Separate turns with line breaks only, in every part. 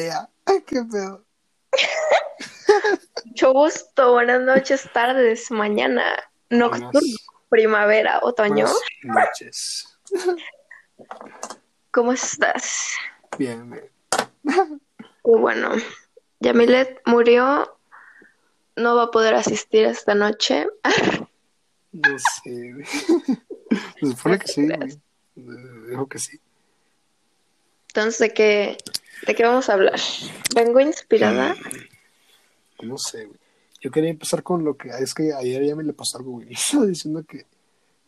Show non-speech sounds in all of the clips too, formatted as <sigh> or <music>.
Ea, ay, qué pedo. <laughs>
Mucho gusto, buenas noches, tardes, mañana, nocturno,
Buenas-
primavera, otoño.
buenas noches. <laughs>
¿Cómo estás?
Bien, bien.
Y bueno, Yamilet murió, no va a poder asistir esta noche. <laughs>
No sé, güey. Se supone que sí, güey. Dijo que sí.
Entonces, ¿de qué, ¿de qué vamos a hablar? Vengo inspirada.
No sé, güey. Yo quería empezar con lo que. Es que ayer ya me le pasó algo, güey. <laughs> Estaba diciendo que,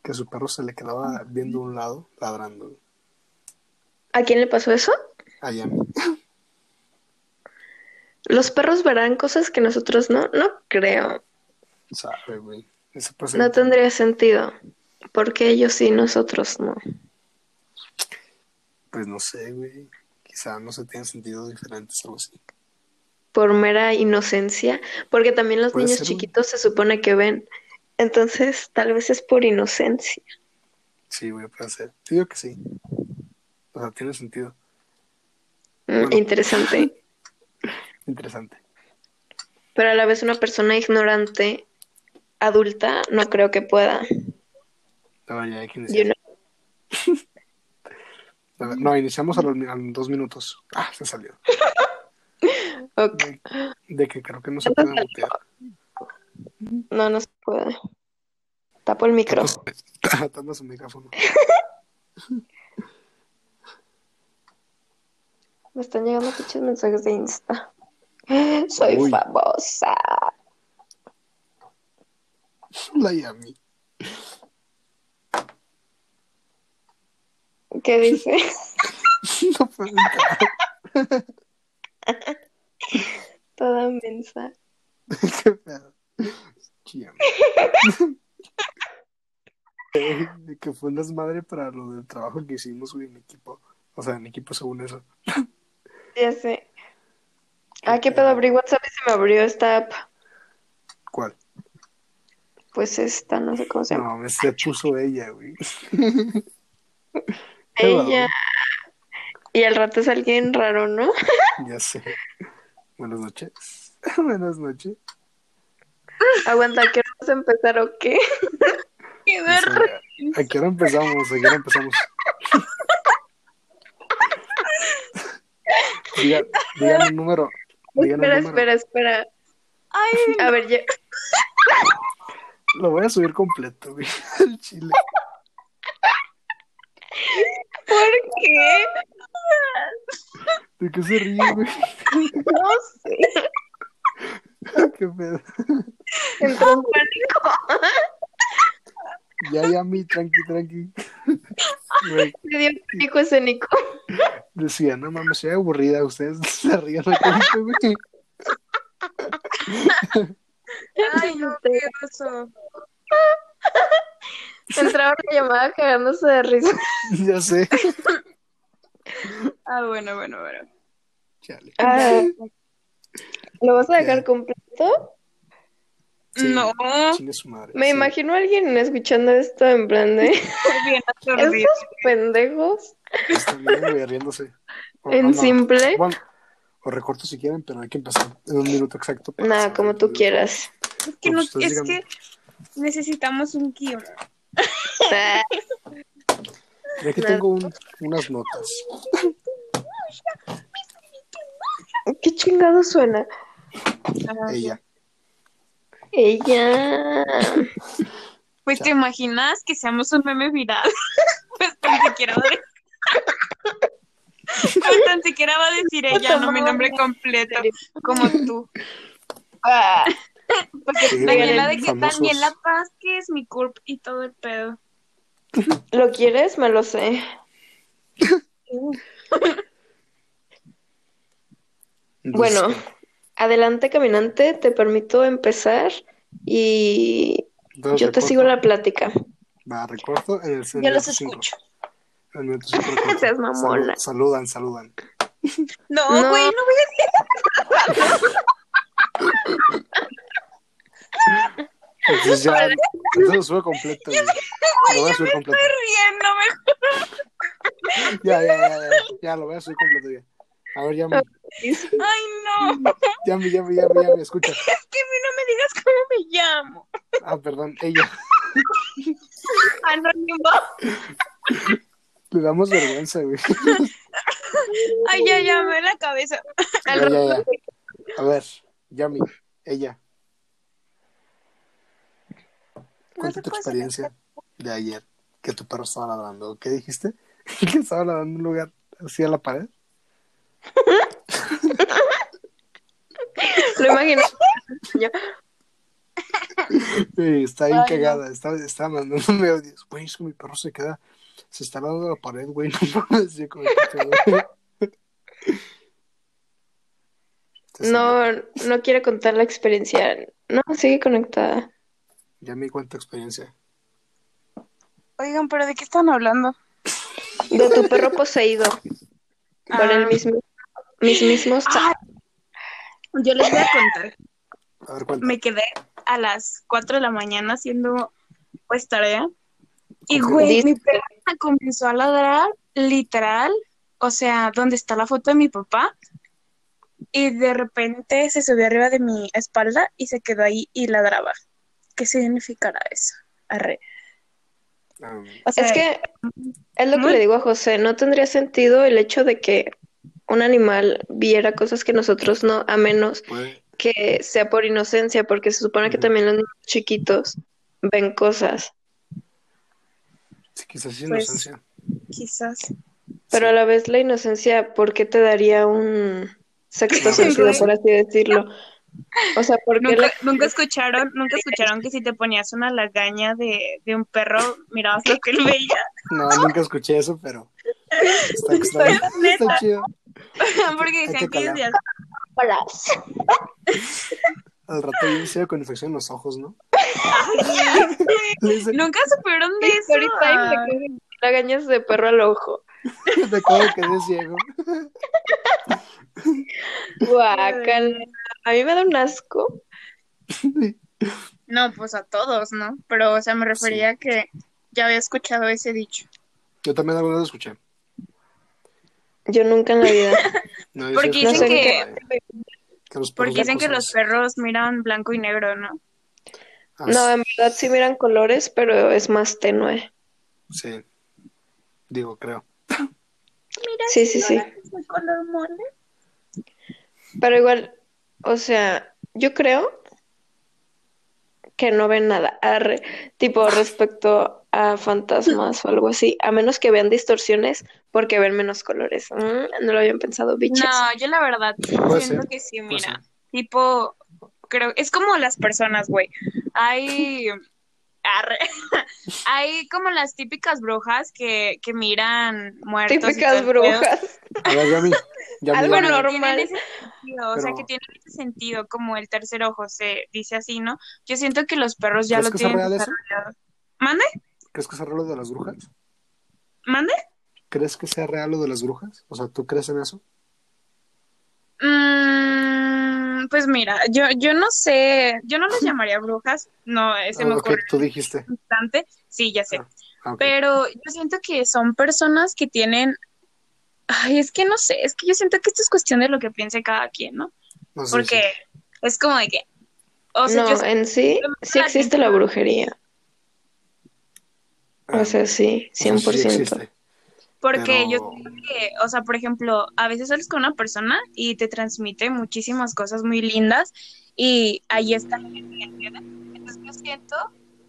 que a su perro se le quedaba viendo a un lado, ladrando. güey.
¿A quién le pasó eso?
A Yami. <laughs>
Los perros verán cosas que nosotros no, no creo.
Sabe, güey. Ser
No tendría sentido. Porque ellos sí, nosotros no.
Pues no sé, güey. Quizá no se tienen sentidos diferentes o algo así.
Por mera inocencia. Porque también los niños
ser,
chiquitos se supone que ven. Entonces, tal vez es por inocencia.
Sí, puede ser. Te digo que sí. O sea, tiene sentido.
Mm,
Bueno.
Interesante. <laughs>
Interesante.
Pero a la vez una persona ignorante, adulta, no creo que pueda.
Ahora ya hay que <laughs>
You
iniciar.
know.
A ver, No, iniciamos a los, a dos minutos. Ah, se salió. <laughs>
Ok.
De, de que creo que no se puede mutear.
No, no se puede. Tapo el micro.
Tapa <laughs> su micrófono. <laughs>
Me están llegando pinches mensajes de Insta. Soy
Uy.
famosa.
La Yami.
¿Qué dice? <laughs>
No puedo entrar.
Toda mensa. <laughs>
Qué pedo. <laughs> Eh, que fue un desmadre para lo del trabajo que hicimos, güey, en equipo. O sea, en equipo según eso.
Ya sé. Ah, ¿qué pedo? Abrí WhatsApp y se me abrió esta app.
¿Cuál?
Pues esta, no sé cómo se llama.
No, me se puso ella, güey.
Ella. Y al rato es alguien raro, ¿no? <laughs>
Ya sé. Buenas noches. <laughs> Buenas noches.
Aguanta, ¿qué vamos a empezar o qué? <laughs>
¡Qué
sé,
ver-
¿A qué hora empezamos? ¿A qué hora empezamos? Diga- Díganme un número.
Espera,
un número.
espera, espera.
Ay,
A ver, ya.
Lo voy a subir completo, güey. Al chile.
¿Por qué?
¿De qué se ríe, güey?
No sé. <laughs>
¿Qué pedo?
Entró en pánico.
Ya, ya, mi, tranqui, tranqui. Güey,
Me dio pánico escénico.
decía, no mames, soy aburrida. Ustedes <laughs> se ríen acá, güey.
ay, no, qué oso.
Entraba una llamada cagándose de risa. <laughs>
Ya sé.
Ah, bueno, bueno, bueno.
Chale.
Ah, ¿Lo vas a dejar
Ya.
completo?
Sí,
No,
Chingue su madre.
Me
sí.
imagino a alguien escuchando esto en plan de <laughs> <laughs> estos pendejos
Está bien, riéndose. O-
en
no.
simple.
Bueno, o recorto si quieren, pero hay que empezar en un minuto exacto.
Nada, como tú quieras.
Es que, no,
Pues
es
díganme.
que necesitamos un
guion.
Y aquí tengo un- unas notas.
¿Qué chingado suena?
Ella.
Ella.
Pues te imaginas que seamos un meme viral. <laughs> pues tan siquiera va a decir. Pues tan siquiera va a decir ella, no mi nombre completo, como tú.
Ah,
Sí,
Daniela de que. Daniela Vázquez, mi curp y todo el pedo.
¿Lo quieres? Me lo sé. <laughs> Bueno, adelante, caminante. Te permito empezar y
entonces
yo te
recorto.
sigo la plática.
Va, recorto en el
Yo los escucho. <laughs> Seas mamona.
Salu- saludan, saludan. <laughs>
No,
No.
güey, no voy a
Entonces ya, entonces lo sube completo. güey. Lo voy a subir completo.
riéndome.
Ya, ya, ya, ya, ya, lo voy a subir completo ya. A ver, Yami.
Ay, no.
Yami, Yami, Yami, Yami, escucha.
Es que no me digas cómo me llamo.
Ah, perdón, ella.
Anónimo.
Le damos vergüenza, güey.
Ay, ya, ya, me la cabeza.
Ya, ya, ya. A ver, Yami, ella. Cuenta tu experiencia de ayer que tu perro estaba ladrando. ¿Qué dijiste? <laughs> Que estaba ladrando en un lugar así a la pared. <laughs>
Lo imagino.
Sí, está bien
Ay, no.
cagada. Estaba, estaba mandándome audios. Güey, es que mi perro se queda. Se está dando la pared, güey. <laughs> No mames. Yo como.
No, no quiere contar la experiencia. No, sigue conectada.
Ya me cuenta experiencia.
Oigan, pero ¿de qué están hablando?
De tu perro poseído por
Ah.
el mismo, mis mismos.
Ah, yo les voy a contar.
A ver, cuenta.
Me quedé a las 4 de la mañana haciendo pues tarea. Y güey, mi perra comenzó a ladrar literal, o sea, donde está la foto de mi papá. Y de repente se subió arriba de mi espalda y se quedó ahí y ladraba. ¿Qué significará eso? Arre.
Um,
O sea,
Es que es lo que
muy-
le digo a José, no tendría sentido el hecho de que un animal viera cosas que nosotros no, a menos que sea por inocencia, porque se supone que también los niños chiquitos ven cosas,
sí, quizás es
Pues,
inocencia.
quizás.
pero a la vez la inocencia, ¿por qué te daría un sexto <laughs> sentido, por así decirlo? O sea, ¿por qué
¿Nunca,
la-
nunca escucharon, nunca escucharon que si te ponías una lagaña de, de un perro, mirabas lo que él veía?
No, nunca escuché eso, pero está extraño. Está chido. <laughs>
Porque
que
decían que decías,
Al rato yo decía con infección en los ojos, ¿no?
Nunca supieron de eso.
ahorita lagañas de perro al ojo? <laughs>
de cómo quedé ciego. <laughs>
Guácala. A mí me da un asco.
No, pues a todos, ¿no? Pero, o sea, me refería a que ya había escuchado ese dicho.
Yo también alguna vez lo escuché.
Yo nunca en la vida. <laughs>
No,
Porque
dicen
que-
que los perros
Porque dicen que los perros miran blanco y negro, ¿no?
Ah,
No, en verdad sí miran colores, pero es más tenue.
sí. Digo, creo.
Mira,
Sí, sí, sí.
color mole.
Pero igual, o sea, yo creo que no ven nada. Arre, tipo respecto a fantasmas o algo así, a menos que vean distorsiones porque ven menos colores. Mm, no lo habían pensado, bichos.
No, yo la verdad siento
ser,
que sí, mira. Tipo, creo, es como las personas, güey. Hay, <laughs> arre. <laughs> hay como las típicas brujas que, que miran muertos.
Típicas brujas. <laughs> Algo.
Bueno,
normal.
ese sentido, o sea, que tienen ese sentido, como el tercer ojo se dice así, ¿no? Yo siento que los perros ya
¿Crees
lo
que sea
tienen
real eso?
desarrollado. ¿Mande?
¿Crees que sea real lo de las brujas?
¿Mande?
¿Crees que sea real lo de las brujas? O sea, ¿tú crees en eso?
Mm, pues mira, yo, yo no sé, yo no las <laughs> llamaría brujas, no, se me
Ah, ok,
ocurre
tú dijiste.
instante, sí, ya sé,
Ah, Ah,
pero yo siento que son personas que tienen, ay, es que no sé, es que yo siento que esto es cuestión de lo que piense cada quien, ¿no?
No sé,
Porque es como de que, o sea,
No,
yo
en sí, sí existe la brujería. O sea, sí,
Ah, o sea, sí
100%.
existe.
Porque
Pero-
yo siento que, o sea, por ejemplo, a veces sales con una persona y te transmite muchísimas cosas muy lindas y ahí está. ¿entiendes? Entonces yo siento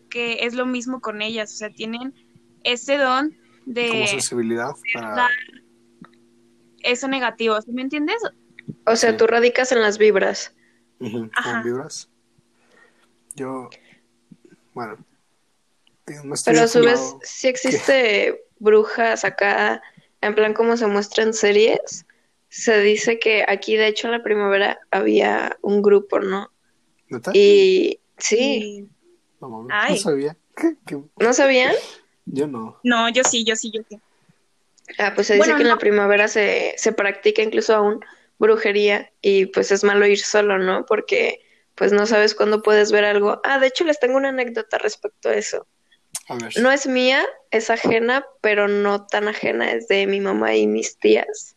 que es lo mismo con ellas, o sea, tienen ese don
Como
de
sensibilidad para...
dar eso negativo, ¿sí me entiendes?
O sea,
Sí.
tú radicas en las vibras.
Ujú,
Ajá.
¿Con vibras? Yo... Bueno. No estoy
Pero a su vez,
informado.
sí existe brujas acá, en plan como se muestra en series. Se dice que aquí, de hecho, en la primavera había un grupo, ¿no?
¿Neta?
Y sí,
No,
Ay.
no sabía. <laughs> ¿Qué? ¿Qué?
¿no sabían?
Yo no.
No, yo sí, yo sí, yo sí.
Ah, pues se dice
Bueno,
que en la primavera se, se practica incluso aún brujería y pues es malo ir solo, ¿no? Porque pues no sabes cuándo puedes ver algo. Ah, de hecho les tengo una anécdota respecto a eso.
A ver.
No es mía, es ajena, pero no tan ajena, es de mi mamá y mis tías.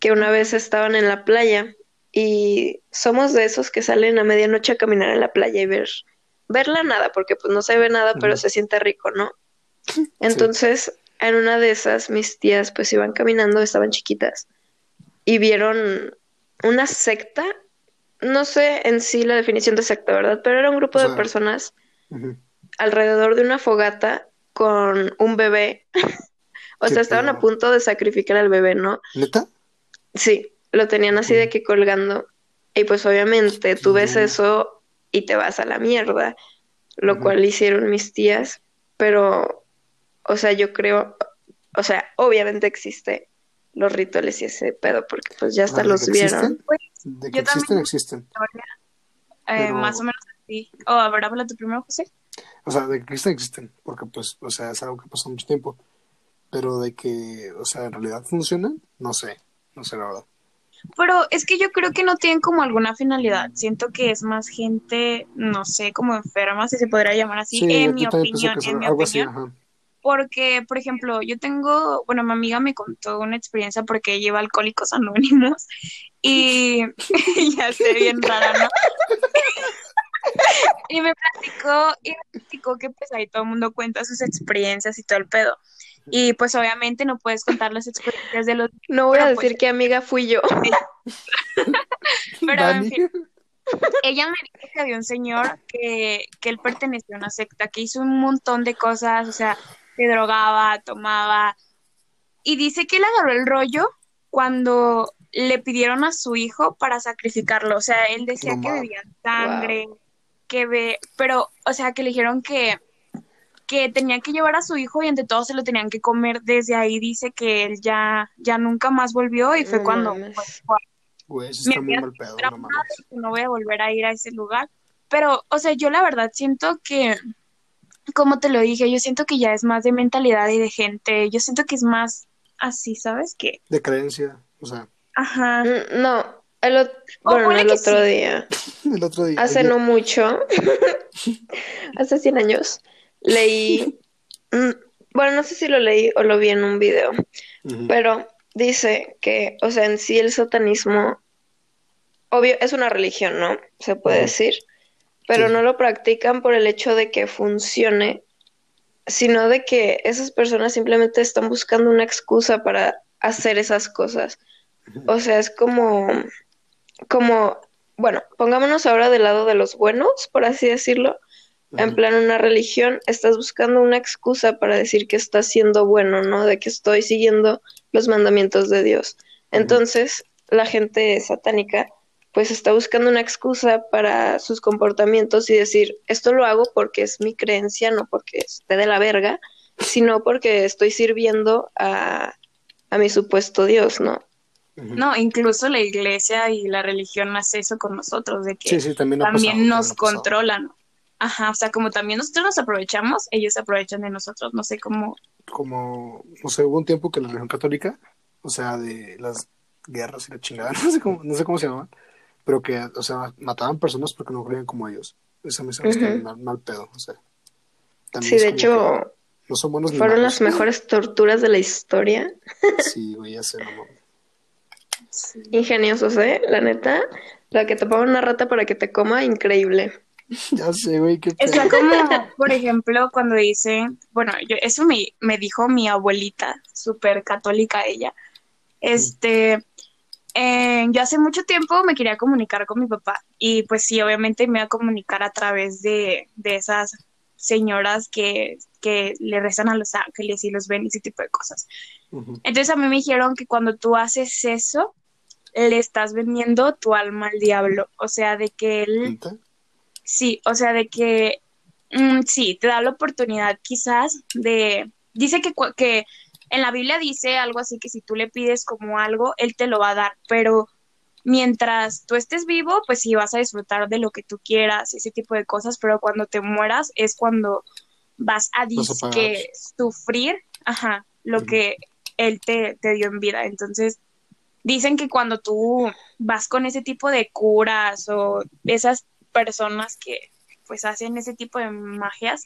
Que una vez estaban en la playa y somos de esos que salen a medianoche a caminar en la playa y ver, ver la nada, porque pues no se ve nada, pero se siente rico, ¿no? Entonces, en una de esas, mis tías pues iban caminando, estaban chiquitas, y vieron una secta, no sé en sí la definición de secta, ¿verdad? Pero era un grupo
O
de personas alrededor de una fogata con un bebé. <laughs> o sea, estaban a punto de sacrificar al bebé, ¿no?
¿Neta?
Sí, lo tenían así de que colgando. Y pues obviamente tú ves eso y te vas a la mierda, lo cual hicieron mis tías, pero, o sea, yo creo, o sea, obviamente existe los rituales y ese pedo, porque pues ya hasta
Ah, ¿de
los vieron.
existen?
Pues,
De que
yo
existen,
también-
existen.
eh,
Pero-
más o menos así. Oh, a ver, habla tú primero, José.
O sea, de que existen, existen. Porque, pues, o sea, es algo que pasó mucho tiempo. Pero de que, o sea, en realidad funcionan, no sé. No sé, la verdad.
Pero es que yo creo que no tienen como alguna finalidad. Siento que es más gente, no sé, como enferma, si se podría llamar así,
Sí,
en mi opinión, en mi
algo así,
opinión.
ajá.
Porque, por ejemplo, yo tengo, bueno, mi amiga me contó una experiencia porque lleva Alcohólicos Anónimos <laughs> y <laughs> ya sé, bien rara, ¿no? <laughs> Y me platicó, y me platicó que pues ahí todo el mundo cuenta sus experiencias y todo el pedo. Y pues obviamente no puedes contar las experiencias de los...
No voy a
pues,
decir que amiga fui yo.
Pero en fin, ella me dijo que había un señor que, que él pertenecía a una secta, que hizo un montón de cosas, o sea, se drogaba, tomaba, y dice que él agarró el rollo cuando le pidieron a su hijo para sacrificarlo, o sea, él decía
No
que bebían sangre, que ve, pero, o sea, que le dijeron que que tenían que llevar a su hijo y entre todos se lo tenían que comer. Desde ahí dice que él ya, ya nunca más volvió y fue
No
cuando
mames.
pues,
Güey, eso
Me
está muy mal pedo, no
no voy a volver a ir a ese lugar. Pero, o sea, yo la verdad siento que, como te lo dije, yo siento que ya es más de mentalidad y de gente. Yo siento que es más así, ¿sabes? Que,
De creencia, o sea,
ajá.
Mm, No, el, ot- bueno, el otro
sí.
día, <laughs>
el otro día.
hace
ayer-
no mucho, <laughs> hace 100 años, leí, <laughs> mm, bueno, no sé si lo leí o lo vi en un video, pero dice que, o sea, en sí el satanismo, obvio, es una religión, ¿no? Se puede decir, pero
Sí.
no lo practican por el hecho de que funcione, sino de que esas personas simplemente están buscando una excusa para hacer esas cosas. O sea, es como, como, bueno, pongámonos ahora del lado de los buenos, por así decirlo. En plan, una religión, estás buscando una excusa para decir que estás siendo bueno, ¿no? De que estoy siguiendo los mandamientos de Dios. Entonces, la gente satánica, pues está buscando una excusa para sus comportamientos y decir, esto lo hago porque es mi creencia, no porque esté de la verga, sino porque estoy sirviendo a, a mi supuesto Dios, ¿no?
No, incluso la iglesia y la religión hace eso con nosotros, de que
Sí, sí, también ha
también
pasado,
nos
también
controlan. Ajá, o sea, como también nosotros nos aprovechamos, ellos se aprovechan de nosotros, no sé cómo.
Como, no sé, hubo un tiempo que la religión católica, o sea, de las guerras y la chingada, <laughs> no sé cómo, no sé cómo se llamaban, pero que, o sea, mataban personas porque no creían como ellos. Eso me
Ujú.
mal, mal pedo, o sea. También
Sí,
es
de hecho,
que no son buenos ni
fueron las mejores torturas de la historia.
Sí, güey, ya sé, no.
Ingeniosos, ¿eh? La neta. La que te pongan una rata para que te coma, increíble. <laughs>
Ya sé, güey, qué pedo.
Está como, por ejemplo, cuando dicen, bueno, yo, eso me, me dijo mi abuelita, súper católica ella. Este, eh, yo hace mucho tiempo me quería comunicar con mi papá y pues sí, obviamente me iba a comunicar a través de, de esas señoras que, que le rezan a los ángeles y los ven y ese tipo de cosas. Entonces a mí me dijeron que cuando tú haces eso, le estás vendiendo tu alma al diablo. O sea, de que él, sí, o sea, de que, mm, sí, te da la oportunidad quizás de, dice que, que en la Biblia dice algo así que si tú le pides como algo, él te lo va a dar, pero mientras tú estés vivo, pues sí vas a disfrutar de lo que tú quieras, ese tipo de cosas, pero cuando te mueras es cuando vas a disque sufrir, ajá, lo que él te, te dio en vida. Entonces, dicen que cuando tú vas con ese tipo de curas o esas personas que pues hacen ese tipo de magias,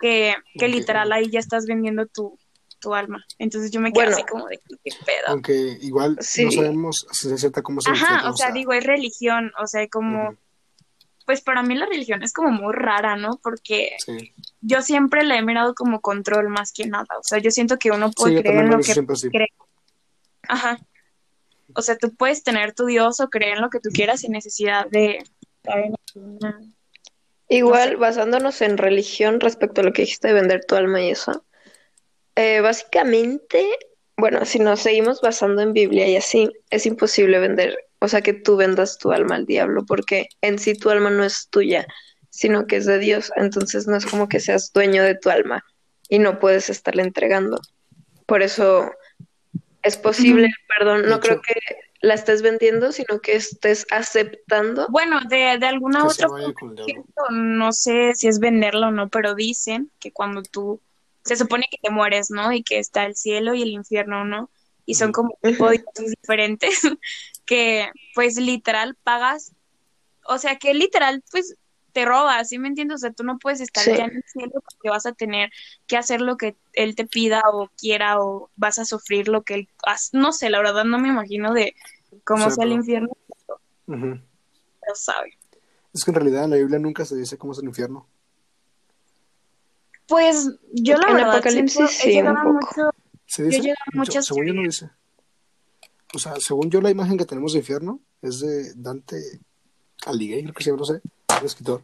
que, que literal ahí ya estás vendiendo tu, tu alma. Entonces yo me quedo
Bueno.
así como de qué pedo.
Aunque igual
Sí.
no sabemos a ciencia cierta cómo se
Ajá, o sea, digo, es religión, o sea, como, pues para mí la religión es como muy rara, ¿no? Porque
Sí,
yo siempre la he mirado como control más que nada, o sea, yo siento que uno
sí
puede
yo
creer en
lo
que cree. Ajá. O sea, tú puedes tener tu Dios o creer en lo que tú quieras sin necesidad de
Igual,
No sé.
basándonos en religión respecto a lo que dijiste de vender tu alma y eso, eh, básicamente, bueno, si nos seguimos basando en Biblia y así, es imposible vender, o sea, que tú vendas tu alma al diablo, porque en sí tu alma no es tuya, sino que es de Dios, entonces no es como que seas dueño de tu alma y no puedes estarle entregando. Por eso es posible, perdón, no creo que la estés vendiendo, sino que estés aceptando.
Bueno, de, de alguna
Que
otra no sé si es venderlo o no, pero dicen que cuando tú, se supone que te mueres, ¿no? Y que está el cielo y el infierno, ¿no? Y son como cosas diferentes <laughs> que pues literal pagas, o sea que literal pues te robas, ¿sí me entiendes? O sea, tú no puedes estar
Sí.
ya en el cielo porque vas a tener que hacer lo que él te pida o quiera o vas a sufrir lo que él, no sé, la verdad no me imagino de cómo
O sea,
el infierno, pero sabe.
Es que en realidad en la Biblia nunca se dice cómo es el infierno.
Pues yo la
En
verdad
Apocalipsis sí, un
llegado
poco.
mucho-
según yo no dice. O sea, según yo la imagen que tenemos de infierno es de Dante Alighieri, creo que se llama, no sé, un escritor.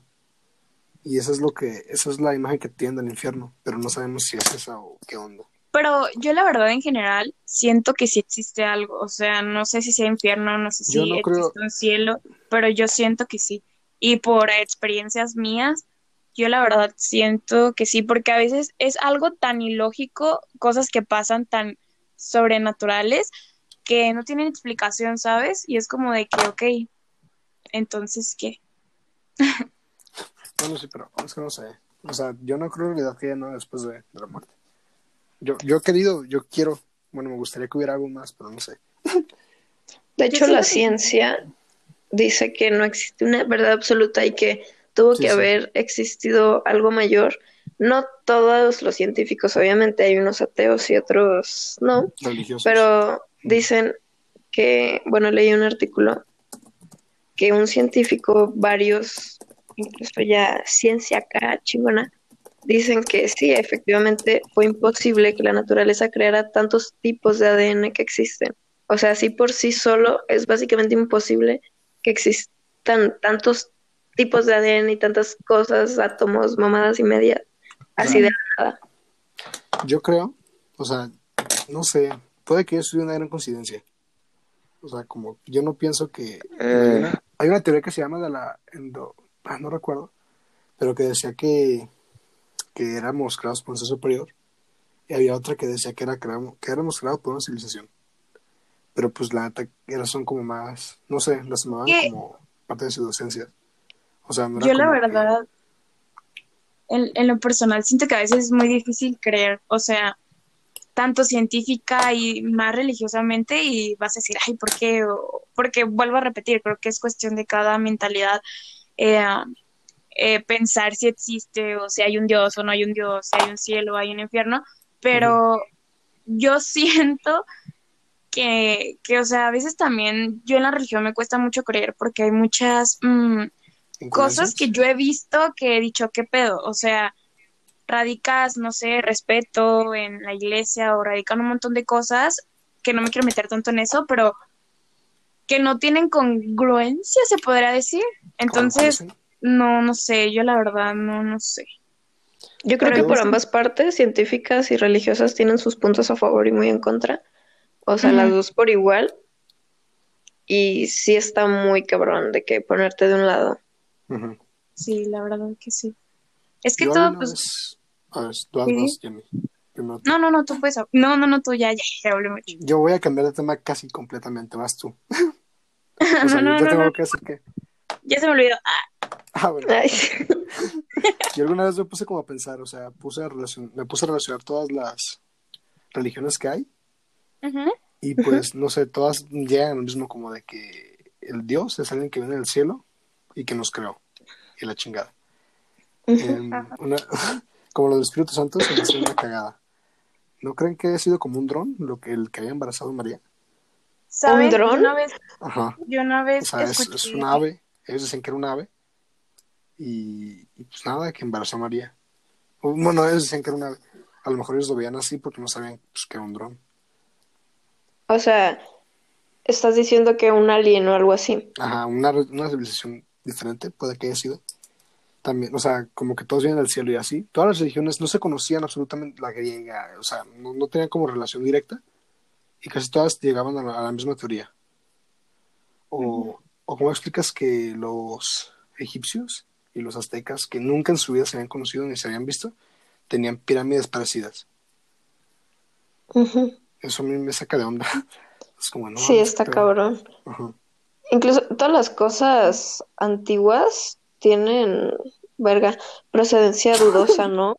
Y esa es lo que, esa es la imagen que tiene del infierno, pero no sabemos si es esa o qué onda.
Pero yo la verdad en general siento que sí existe algo, o sea, no sé si sea infierno, no sé si
no
existe
creo-
un cielo, pero yo siento que sí. Y por experiencias mías, yo la verdad siento que sí, porque a veces es algo tan ilógico, cosas que pasan tan sobrenaturales que no tienen explicación, ¿sabes? Y es como de que, ok, entonces, ¿qué? <laughs>
Bueno, sí, pero es que no sé. O sea, yo no creo en realidad que haya nada después de, de la muerte. Yo, yo he querido, yo quiero, bueno, me gustaría que hubiera algo más, pero no sé.
De hecho, la ciencia dice que no existe una verdad absoluta y que tuvo
Sí,
que
sí.
haber existido algo mayor. No todos los científicos, obviamente hay unos ateos y otros no,
Religiosos.
pero dicen que, bueno, leí un artículo que un científico, varios, incluso ya ciencia acá chingona, dicen que sí, efectivamente fue imposible que la naturaleza creara tantos tipos de ADN que existen. O sea, así por sí solo es básicamente imposible que existan tantos tipos de ADN y tantas cosas, átomos, mamadas y media, así de nada.
Yo creo, o sea, no sé, puede que eso sea una gran coincidencia. O sea, como yo no pienso que... Hay una, hay una teoría que se llama de la endo... ah, no recuerdo, pero que decía que, que éramos creados por un ser superior. Y había otra que decía que, era creamos, que éramos creados por una civilización. Pero pues la neta, eran son como más, no sé, las tomaban
¿Qué?
como parte de su docencia. O sea, no era
Yo la
que-
verdad, en, en lo personal, siento que a veces es muy difícil creer, o sea, tanto científica y más religiosamente y vas a decir, ay, ¿por qué? Porque vuelvo a repetir, creo que es cuestión de cada mentalidad eh, eh, pensar si existe o si hay un Dios o no hay un Dios, si hay un cielo o hay un infierno, pero yo <laughs> siento que, que, o sea, a veces también yo en la religión me cuesta mucho creer porque hay muchas... mm, cosas que yo he visto que he dicho, ¿qué pedo? O sea, radicas, no sé, respeto en la iglesia o radican un montón de cosas que no me quiero meter tanto en eso, pero que no tienen congruencia, se podrá decir. Entonces, no, no sé, yo la verdad no, no sé.
Yo creo
Pero
que por ambas partes, científicas y religiosas, tienen sus puntos a favor y muy en contra. O sea, las dos por igual. Y sí está muy cabrón de que ponerte de un lado.
Sí, la verdad que sí. Es que
Yo
todo, pues,
vez- A ver, tú
Sí.
Jenny. Primero
no, no, no, tú puedes, no, no, no, tú ya, ya, ya hablé mucho.
Yo voy a cambiar de tema casi completamente, vas tú. <laughs> Sea,
no, no,
yo
no,
tengo que decir que...
ya se me olvidó. Ah,
Ah, bueno, yo alguna vez me puse como a pensar, o sea, puse a relacion- me puse a relacionar todas las religiones que hay
ujú.
y pues, no sé, todas llegan al mismo como de que el Dios es alguien que viene del cielo y que nos creó y la chingada. Una- <laughs> como lo del Espíritu Santo se me hace una cagada. ¿No creen que haya sido como un dron lo que el que haya embarazado a María?
¿Saben?
dron?
Yo una vez,
Ajá.
yo una
O
vez
sea, es, es un ave. Ellos decían que era un ave. Y, y pues nada, que embarazó a María. O, Bueno, ellos decían que era un ave. A lo mejor ellos lo veían así porque no sabían pues, que era un dron.
O sea, estás diciendo que un alien o algo así.
Ajá, una, una civilización diferente puede que haya sido. También, o sea, como que todos vienen del cielo y así. Todas las religiones no se conocían absolutamente la griega, o sea, no, no tenían como relación directa y casi todas llegaban a la, a la misma teoría. O, o cómo explicas que los egipcios y los aztecas, que nunca en su vida se habían conocido ni se habían visto, tenían pirámides parecidas. Eso a mí me saca de onda. <laughs> Es como, no,
Sí, está
pero-
cabrón. Incluso todas las cosas antiguas tienen, verga, procedencia dudosa, <laughs> ¿no?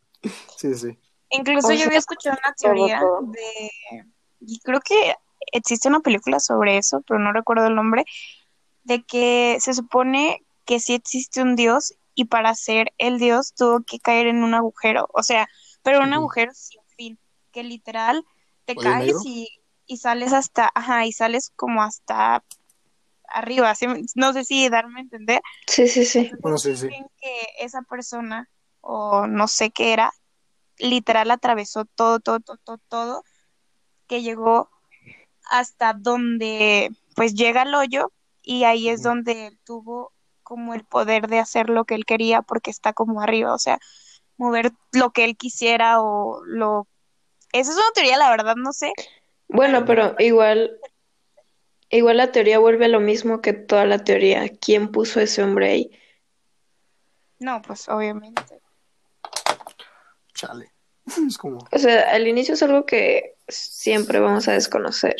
Sí, sí.
Incluso
O
yo había escuchado una teoría
todo.
de, y creo que existe una película sobre eso, pero no recuerdo el nombre, de que se supone que sí existe un dios y para ser el dios tuvo que caer en un agujero, o sea, pero un agujero sin fin, que literal te
¿Hoyo
caes y, y sales hasta, ajá, y sales como hasta arriba, ¿sí me- no sé si darme a entender.
Sí, sí, sí.
Bueno, sí, sí.
Que esa persona, o no sé qué era, literal atravesó todo, todo, todo, todo, todo, que llegó hasta donde pues llega el hoyo y ahí es donde él tuvo como el poder de hacer lo que él quería porque está como arriba, o sea, mover lo que él quisiera o lo... Esa es una teoría, la verdad, no sé.
Bueno, pero igual, igual la teoría vuelve a lo mismo que toda la teoría. ¿Quién puso ese hombre ahí?
No, pues obviamente.
Chale. <laughs> Es como,
O sea, al inicio es algo que siempre vamos a desconocer.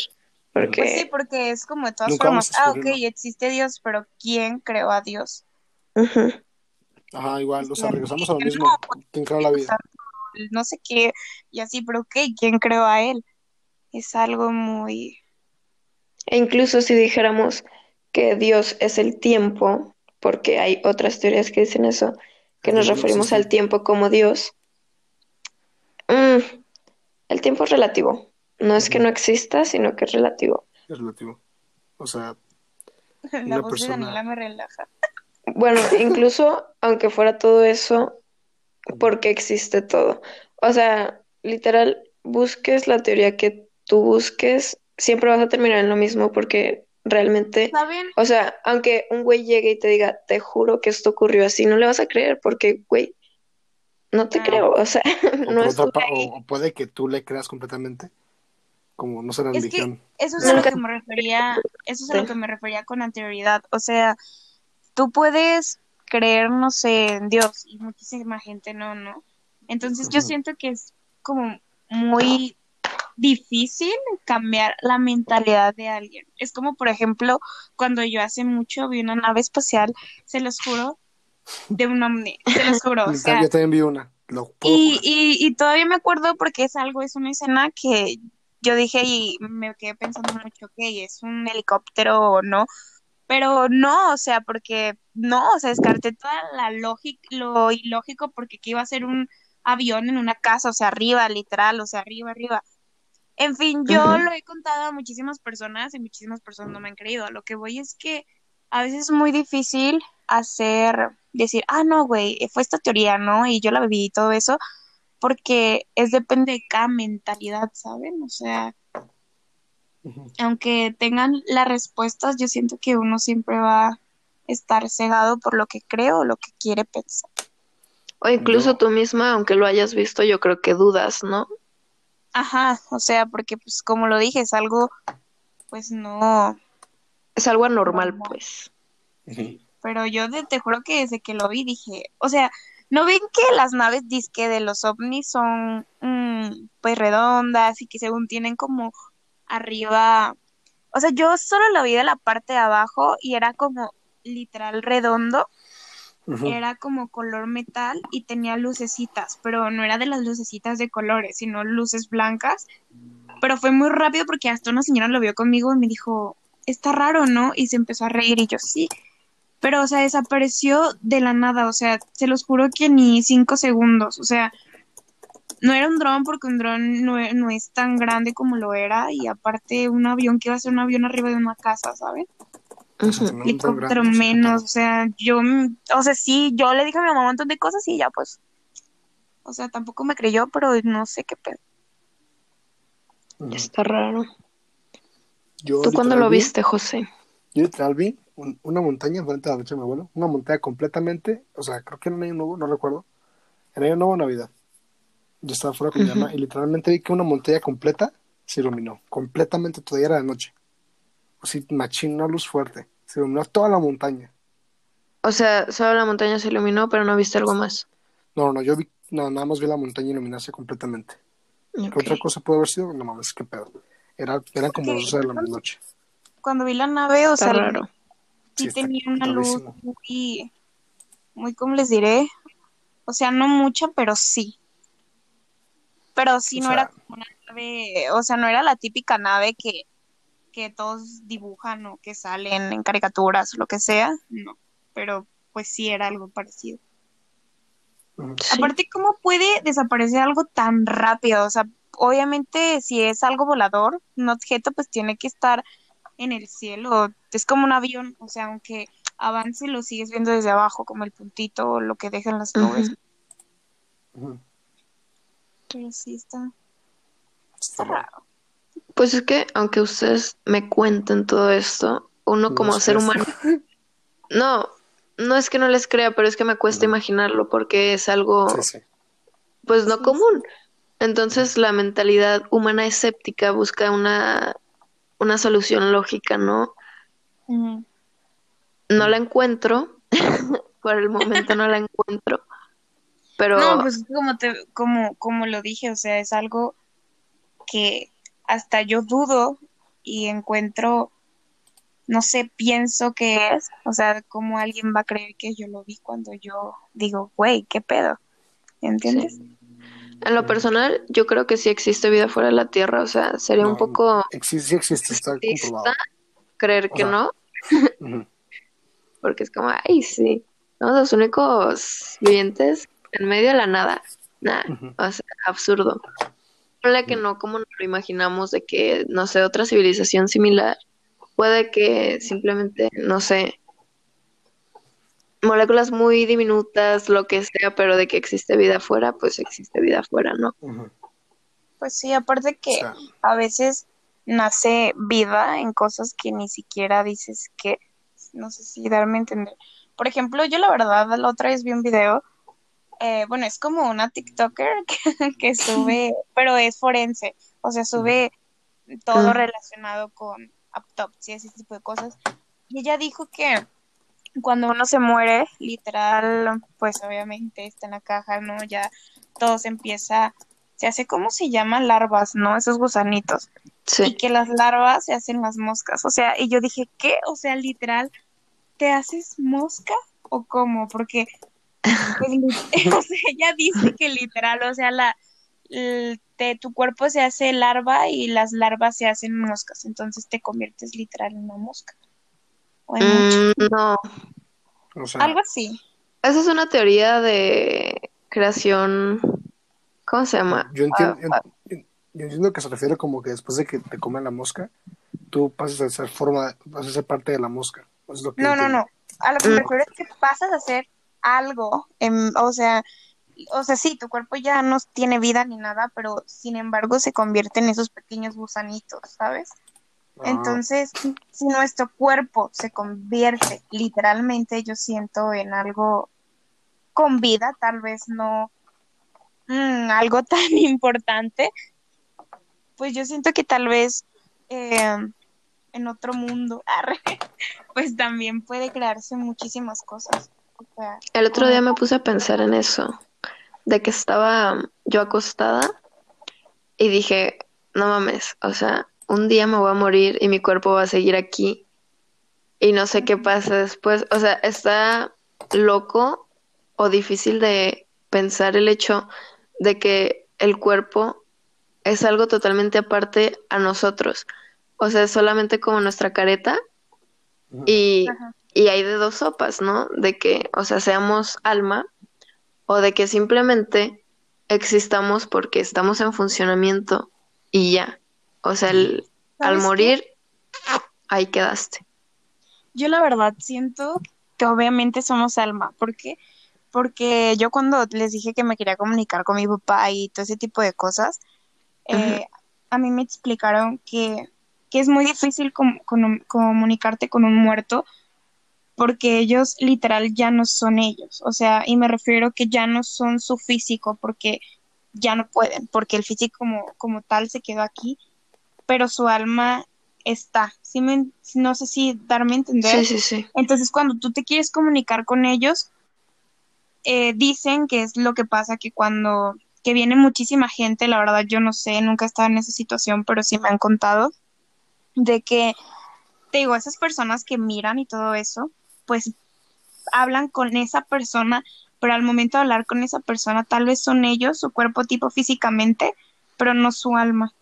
Porque
Pues sí, porque es como de todas
Nunca
formas, ah, ok, existe Dios, pero ¿quién creó a Dios?
Ajá, igual, o sea,
Sí,
regresamos a lo
no,
mismo. ¿Quién creó la vida?
no sé qué, y así, pero ok, ¿quién creó a él? Es algo muy...
E incluso si dijéramos que Dios es el tiempo, porque hay otras teorías que dicen eso, que nos referimos al tiempo como Dios, mm, el tiempo es relativo. No es que no exista, sino que es relativo.
Es relativo. O sea, <laughs>
La
Una
voz
persona-
de Daniela me relaja.
Bueno, <laughs> incluso aunque fuera todo eso, ¿por qué existe todo? O sea, literal, busques la teoría que tú busques, siempre vas a terminar en lo mismo porque realmente,
¿Saben?
o sea, aunque un güey llegue y te diga, te juro que esto ocurrió así, no le vas a creer porque, güey, no te
Ah.
creo, o sea, <laughs>
o,
no ahí.
o, puede que tú le creas completamente, como no la
Es que eso es a lo que me refería, eso es a lo que me refería con anterioridad. O sea, tú puedes creer, no sé, en Dios y muchísima gente no, ¿no? Entonces yo siento que es como muy difícil cambiar la mentalidad de alguien. Es como, por ejemplo, cuando yo hace mucho vi una nave espacial, se los juro, de un ovni, se los juro, o <laughs> sea,
yo también vi una. Lo
y, y, y todavía me acuerdo porque es algo, es una escena que yo dije y me quedé pensando mucho, ok, es un helicóptero o no, pero no, o sea, porque no, o sea, descarté toda la lógica, lo ilógico porque que iba a ser un avión en una casa, o sea, arriba, literal, o sea, arriba, arriba. En fin, yo lo he contado a muchísimas personas y muchísimas personas no me han creído. Lo que voy es que a veces es muy difícil hacer, decir, ah, no, güey, fue esta teoría, ¿no? Y yo la viví y todo eso, porque es depende de cada mentalidad, ¿saben? O sea, aunque tengan las respuestas, yo siento que uno siempre va a estar cegado por lo que cree o lo que quiere pensar.
O incluso tú misma, aunque lo hayas visto, yo creo que dudas, ¿no?
Ajá, o sea, porque pues como lo dije, es algo, pues no,
Es algo anormal,
Normal.
pues.
Pero yo de- te juro que desde que lo vi dije, o sea, ¿no ven que las naves disque de los ovnis son mm, pues redondas y que según tienen como arriba, o sea, yo solo lo vi de la parte de abajo y era como literal redondo, Era como color metal y tenía lucecitas, pero no era de las lucecitas de colores, sino luces blancas, pero fue muy rápido porque hasta una señora lo vio conmigo y me dijo, está raro, ¿no? Y se empezó a reír y yo sí. Pero, o sea, desapareció de la nada, o sea, se los juro que ni cinco segundos, o sea, no era un dron porque un dron no, e- no es tan grande como lo era y aparte un avión que iba a ser un avión arriba de una casa, ¿sabes? Helicóptero menos, o sea, yo, o sea, sí, yo le dije a mi mamá un montón de cosas y ella pues, o sea, tampoco me creyó, pero no sé qué pedo.
Está raro.
Yo
¿Tú cuándo lo
vi-
viste, José?
Yo literal vi un- una montaña frente a la noche de mi abuelo, una montaña completamente, o sea, creo que en año nuevo, no recuerdo, en año nuevo Navidad. Yo estaba fuera con mi mamá y literalmente vi que una montaña completa se iluminó, completamente, todavía era de noche. Así, machín, una luz fuerte, se iluminó toda la montaña.
O sea, solo la montaña se iluminó, pero no viste algo más.
No, no, yo vi, no, nada más vi la montaña iluminarse completamente. ¿Qué otra cosa puede haber sido? No mames, qué pedo. Era, eran como las 12 de la noche.
Cuando vi la nave, o
Está
sea,
raro.
sí
Sí, está
tenía una luz muy, muy, ¿cómo les diré? O sea, no mucha, pero sí. Pero sí
O
no
sea-
era como una nave, o sea, no era la típica nave que, que todos dibujan o que salen en caricaturas o lo que sea, no. Pero pues sí era algo parecido.
Sí.
Aparte, ¿cómo puede desaparecer algo tan rápido? O sea, obviamente si es algo volador, un objeto, pues tiene que estar en el cielo. Es como un avión, o sea, aunque avance lo sigues viendo desde abajo, como el puntito o lo que dejan las nubes. Pero sí está,
Está
está
raro.
Pues es que, aunque ustedes me cuenten todo esto, uno
No
como ser humano, <laughs> no, no es que no les crea, pero es que me cuesta
No.
imaginarlo porque es algo,
Sí, sí.
pues no
Sí,
común. Entonces la mentalidad humana escéptica busca una, una solución lógica, ¿no? No la encuentro, <laughs> por el momento no la encuentro, pero
No, pues como te, como, como lo dije, o sea, es algo que hasta yo dudo y encuentro, no sé, pienso que es, o sea, cómo alguien va a creer que yo lo vi cuando yo digo, güey, ¿qué pedo? ¿Entiendes?
en lo personal yo creo que sí existe vida fuera de la Tierra, o sea, sería un poco
Existe, sí existe, está
creer
O
que
sea,
no, porque es como, ay, sí, somos los únicos vivientes en medio de la nada. Nah,
Ujú.
o sea, absurdo. Ponle que no como nos lo imaginamos de que, no sé, otra civilización similar, puede que simplemente, no sé, moléculas muy diminutas, lo que sea, pero de que existe vida afuera, pues existe vida afuera, ¿no?
Pues sí, aparte
O
que
sea,
a veces nace vida en cosas que ni siquiera dices que, no sé si darme a entender. Por ejemplo, yo la verdad la otra vez vi un video, eh, bueno, es como una TikToker <laughs> que, que sube, pero es forense, o sea, sube todo
Ah.
relacionado con autopsias y ese tipo de cosas. Y ella dijo que cuando uno se muere, literal, pues obviamente está en la caja, ¿no? Ya todo se empieza, se hace, ¿cómo se llaman? Larvas, ¿no? Esos gusanitos. Y
Sí,
que las larvas se hacen las moscas. O sea, y yo dije, ¿qué? O sea, literal, ¿te haces mosca o cómo? Porque, pues, <laughs> o sea, ella dice que literal, o sea, la, te- tu cuerpo se hace larva y las larvas se hacen moscas. Entonces te conviertes literal en una mosca. O en un
Mm, no,
o sea,
Algo así.
esa es una teoría de creación, ¿cómo se llama?
yo entiendo,
Ah,
yo, yo entiendo que se refiere como que después de que te comen la mosca, tú pasas a ser forma, pasas a ser parte de la mosca. Es lo que
No, no,
entiendo.
no. A lo que me refiero es que pasas a hacer algo, en- o sea, o sea, sí, tu cuerpo ya no tiene vida ni nada, pero sin embargo se convierte en esos pequeños gusanitos, ¿sabes?
Ah,
Entonces, si nuestro cuerpo se convierte literalmente, yo siento, en algo con vida, tal vez no mm, algo <laughs> tan importante, pues yo siento que tal vez eh, en otro mundo, <laughs> arre, pues también puede crearse muchísimas cosas.
El otro día me puse a pensar en eso, de que estaba yo acostada y dije, no mames, o sea, un día me voy a morir y mi cuerpo va a seguir aquí y no sé qué pasa después. O sea, está loco o difícil de pensar el hecho de que el cuerpo es algo totalmente aparte a nosotros. O sea, es solamente como nuestra careta y,
Ajá.
Y hay de dos sopas, ¿no? De que, o sea, seamos alma o de que simplemente existamos porque estamos en funcionamiento y ya. O sea, el- al morir, ahí quedaste.
Yo la verdad siento que obviamente somos alma. ¿Por qué? Porque yo cuando les dije que me quería comunicar con mi papá y todo ese tipo de cosas, eh, a mí me explicaron que, que es muy difícil com- com- comunicarte con un muerto porque ellos literal ya no son ellos. O sea, y me refiero que ya no son su físico porque ya no pueden, porque el físico como, como tal se quedó aquí, pero su alma está. ¿Sí me- no sé si darme a entender.
Sí, sí, sí.
Entonces, cuando tú te quieres comunicar con ellos, eh, dicen que es lo que pasa que cuando que viene muchísima gente, la verdad yo no sé, nunca he estado en esa situación, pero sí me han contado de que, te digo, esas personas que miran y todo eso, pues hablan con esa persona, pero al momento de hablar con esa persona, tal vez son ellos, su cuerpo tipo físicamente, pero no su alma.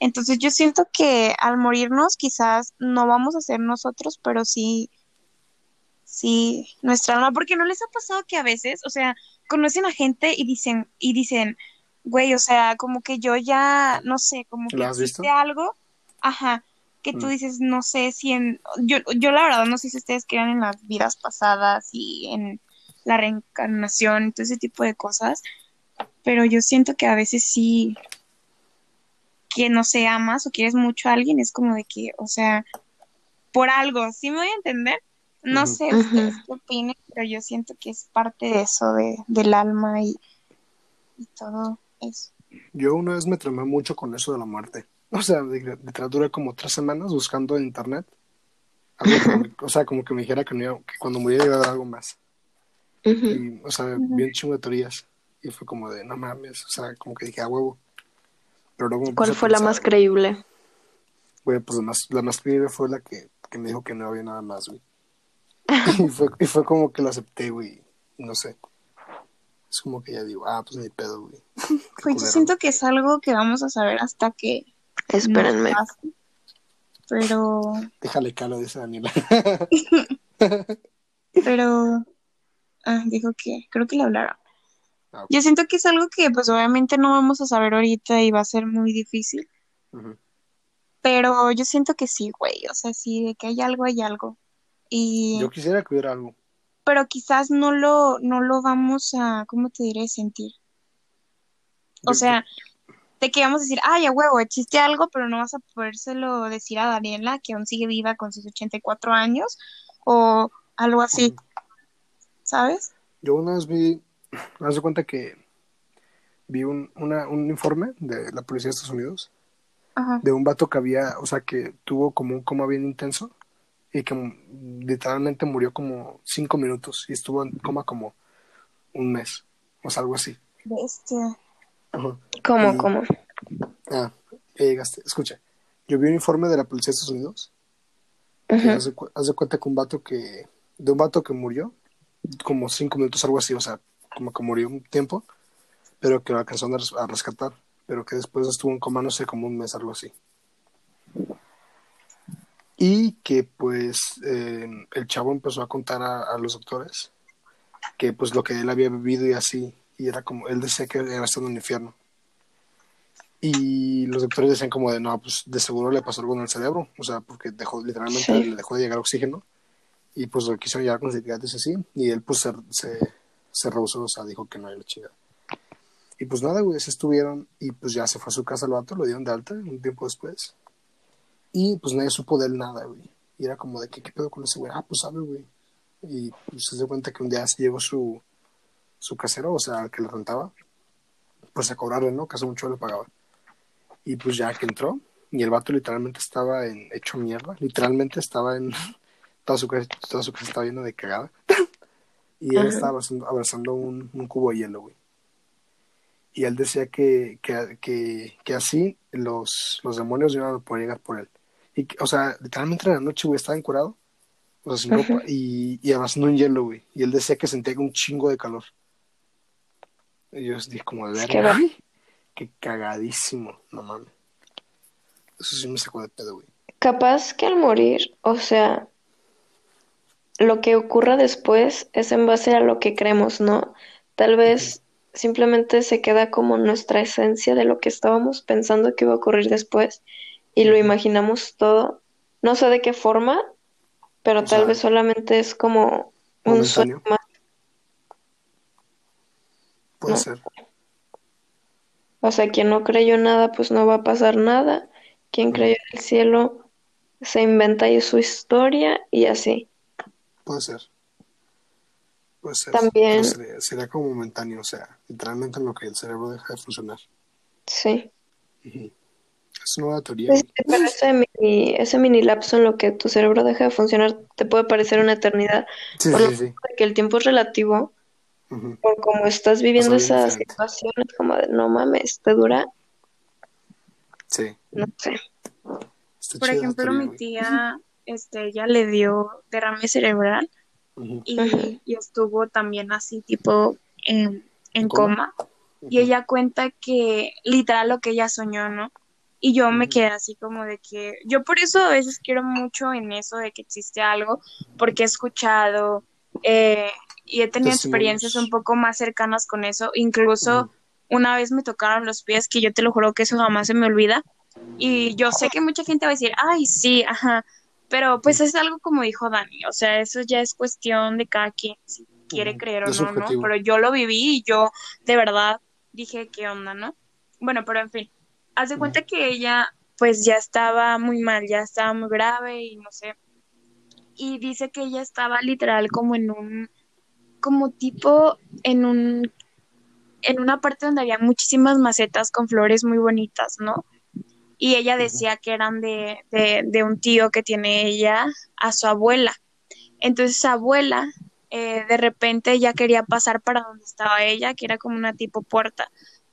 Entonces yo siento que al morirnos quizás no vamos a ser nosotros, pero sí, sí, nuestra alma, porque no les ha pasado que a veces, o sea, conocen a gente y dicen, y dicen, güey, o sea, como que yo ya, no sé, como que
¿Lo has visto?
existe algo, ajá, que tú
Mm.
dices, no sé si en, yo, yo la verdad no sé si ustedes crean en las vidas pasadas y en la reencarnación y todo ese tipo de cosas, pero yo siento que a veces sí, que no sé, amas o quieres mucho a alguien, es como de que, o sea, por algo, ¿sí me voy a entender? No sé ustedes qué opinen, pero yo siento que es parte de eso, de, del alma y, y todo eso.
Yo una vez me tremé mucho con eso de la muerte. <laughs> O sea, de, duré como tres semanas buscando en internet. Algo que me- o sea, como que me dijera que, no iba- que cuando muriera iba a haber algo más. Y, o sea, vi un chingo de teorías. Y fue como de, no mames. O sea, como que dije, a huevo. Pero luego me
¿Cuál fue la más creíble?
Güey, pues la más, la más creíble fue la que, que me dijo que no había nada más, güey. <laughs> Y fue, y fue como que lo acepté, güey. No sé. Es como que ya digo, ah, pues ni pedo, güey. <laughs>
Pues yo siento que es algo que vamos a saber hasta que
Espérenme.
Pero,
Déjale calo, dice Daniela. <laughs>
pero, ah, dijo que, creo que le hablaron.
Ah.
Yo siento que es algo que pues obviamente no vamos a saber ahorita y va a ser muy difícil, pero yo siento que sí, güey, o sea, sí, de que hay algo, hay algo. Y,
Yo quisiera que hubiera algo.
pero quizás no lo, no lo vamos a, ¿cómo te diré? Sentir. O
Yo-
sea, de que vamos a decir, ay, a huevo, existe algo, pero no vas a podérselo decir a Daniela, que aún sigue viva con sus 84 años, o algo así, ¿sabes?
Yo una vez vi, <clears throat> me das cuenta que vi un, una, un informe de la policía de Estados Unidos
Ajá.
de un vato que había, o sea, que tuvo como un coma bien intenso y que literalmente murió como cinco minutos y estuvo en coma como un mes, o sea, algo así.
Bestia.
Ajá.
¿Cómo,
Y-
cómo?
Ah, ya llegaste. Escucha, yo vi un informe de la policía de Estados Unidos haz, de, cu- haz de cuenta que un vato que, de un vato que murió como cinco minutos, algo así, o sea, como que murió un tiempo, pero que lo alcanzaron a, res- a rescatar, pero que después estuvo en coma, no sé, como un mes, algo así. Y que pues eh, el chavo empezó a contar a, a los doctores que pues lo que él había vivido y así, y era como, él decía que había estado en el infierno. Y los doctores decían como de, no, pues de seguro le pasó algo en el cerebro, o sea, porque dejó, literalmente
Sí.
le dejó de llegar oxígeno y pues lo quisieron llevar con psiquiatras así, y él pues se, se, se rehusó, o sea, dijo que no hay la chingada. Y pues nada, güey, se estuvieron y pues ya se fue a su casa el vato, lo dieron de alta un tiempo después. Y pues nadie supo de él nada, güey. Y era como de, ¿qué, qué pedo con ese güey? Ah, pues sabe, güey. Y pues se dio cuenta que un día se llegó su, su casero, o sea, el que le rentaba, pues a cobrarle, ¿no? Que hace mucho le pagaba. Y pues ya que entró, y el vato literalmente estaba en, hecho mierda, literalmente estaba en, <laughs> toda su casa, toda su casa estaba llena de cagada. <laughs> y él
Ajá.
estaba abrazando, abrazando un, un cubo de hielo, güey. Y él decía que, que, que, que así los, los demonios iban a poder llegar por él. Y, o sea, literalmente en la noche, güey, estaba encuerado, o sea, sin ropa, y, y abrazando un hielo, güey. Y él decía que sentía un chingo de calor. Yo como de verga, qué cagadísimo, no mames. Eso sí me sacó de pedo, güey.
Capaz que al morir, o sea, lo que ocurra después es en base a lo que creemos, ¿no? Tal vez simplemente se queda como nuestra esencia de lo que estábamos pensando que iba a ocurrir después y lo imaginamos todo. No sé de qué forma, pero
O
tal
sea,
vez solamente es como un sueño más.
Puede
No.
ser.
O sea, quien no creyó nada, pues no va a pasar nada. Quien creyó en el cielo se inventa ahí su historia y así.
Puede ser. Puede ser.
También-
sería, sería como momentáneo, o sea, literalmente en lo que el cerebro deja de funcionar.
Sí.
Es una nueva teoría.
Sí, pero ese mini, ese mini lapso en lo que tu cerebro deja de funcionar te puede parecer una eternidad.
Sí,
Por
sí,
lo
sí.
que el tiempo es relativo, Por cómo estás viviendo
bien
esa
diferente.
situación, es como de no mames, te dura,
Sí.
no sé.
Está
Por ejemplo, mi tía, este, ella le dio derrame cerebral y, estuvo también así, tipo, en, en
¿En coma?
Y ella cuenta que literal lo que ella soñó, ¿no? Y yo me quedé así como de que, yo por eso a veces quiero mucho en eso de que existe algo, porque he escuchado eh, y he tenido experiencias un poco más cercanas con eso. Incluso una vez me tocaron los pies, que yo te lo juro que eso jamás se me olvida. Y yo sé que mucha gente va a decir, ay, sí, ajá, pero pues es algo como dijo Dani, o sea, eso ya es cuestión de cada quien, si quiere creer o
Es
no, ¿no? Pero yo lo viví y yo de verdad dije, ¿qué onda, no? Bueno, pero en fin, haz de cuenta que ella pues ya estaba muy mal, ya estaba muy grave y no sé. Y dice que ella estaba literal como en un, como tipo en un, en una parte donde había muchísimas macetas con flores muy bonitas, ¿no? Y ella decía que eran de, de, de un tío que tiene ella a su abuela. Entonces su abuela eh, de repente ya quería pasar para donde estaba ella, que era como una tipo puerta,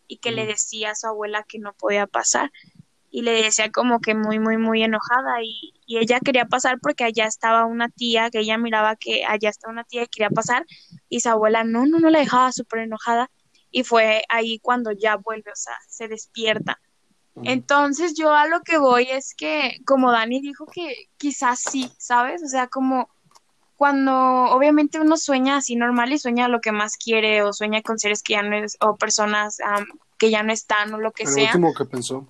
y que le decía a su abuela que no podía pasar. Y le decía como que muy, muy, muy enojada. Y, y ella quería pasar porque allá estaba una tía, que ella miraba que allá estaba una tía y quería pasar. Y su abuela no, no, no la dejaba súper enojada. Y fue ahí cuando ya vuelve, o sea, se despierta. Entonces yo a lo que voy es que, como Dani dijo que quizás sí, ¿sabes? O sea, como cuando obviamente uno sueña así normal y sueña lo que más quiere o sueña con seres que ya no es, o personas am, que ya no están o lo que sea.
último que pensó.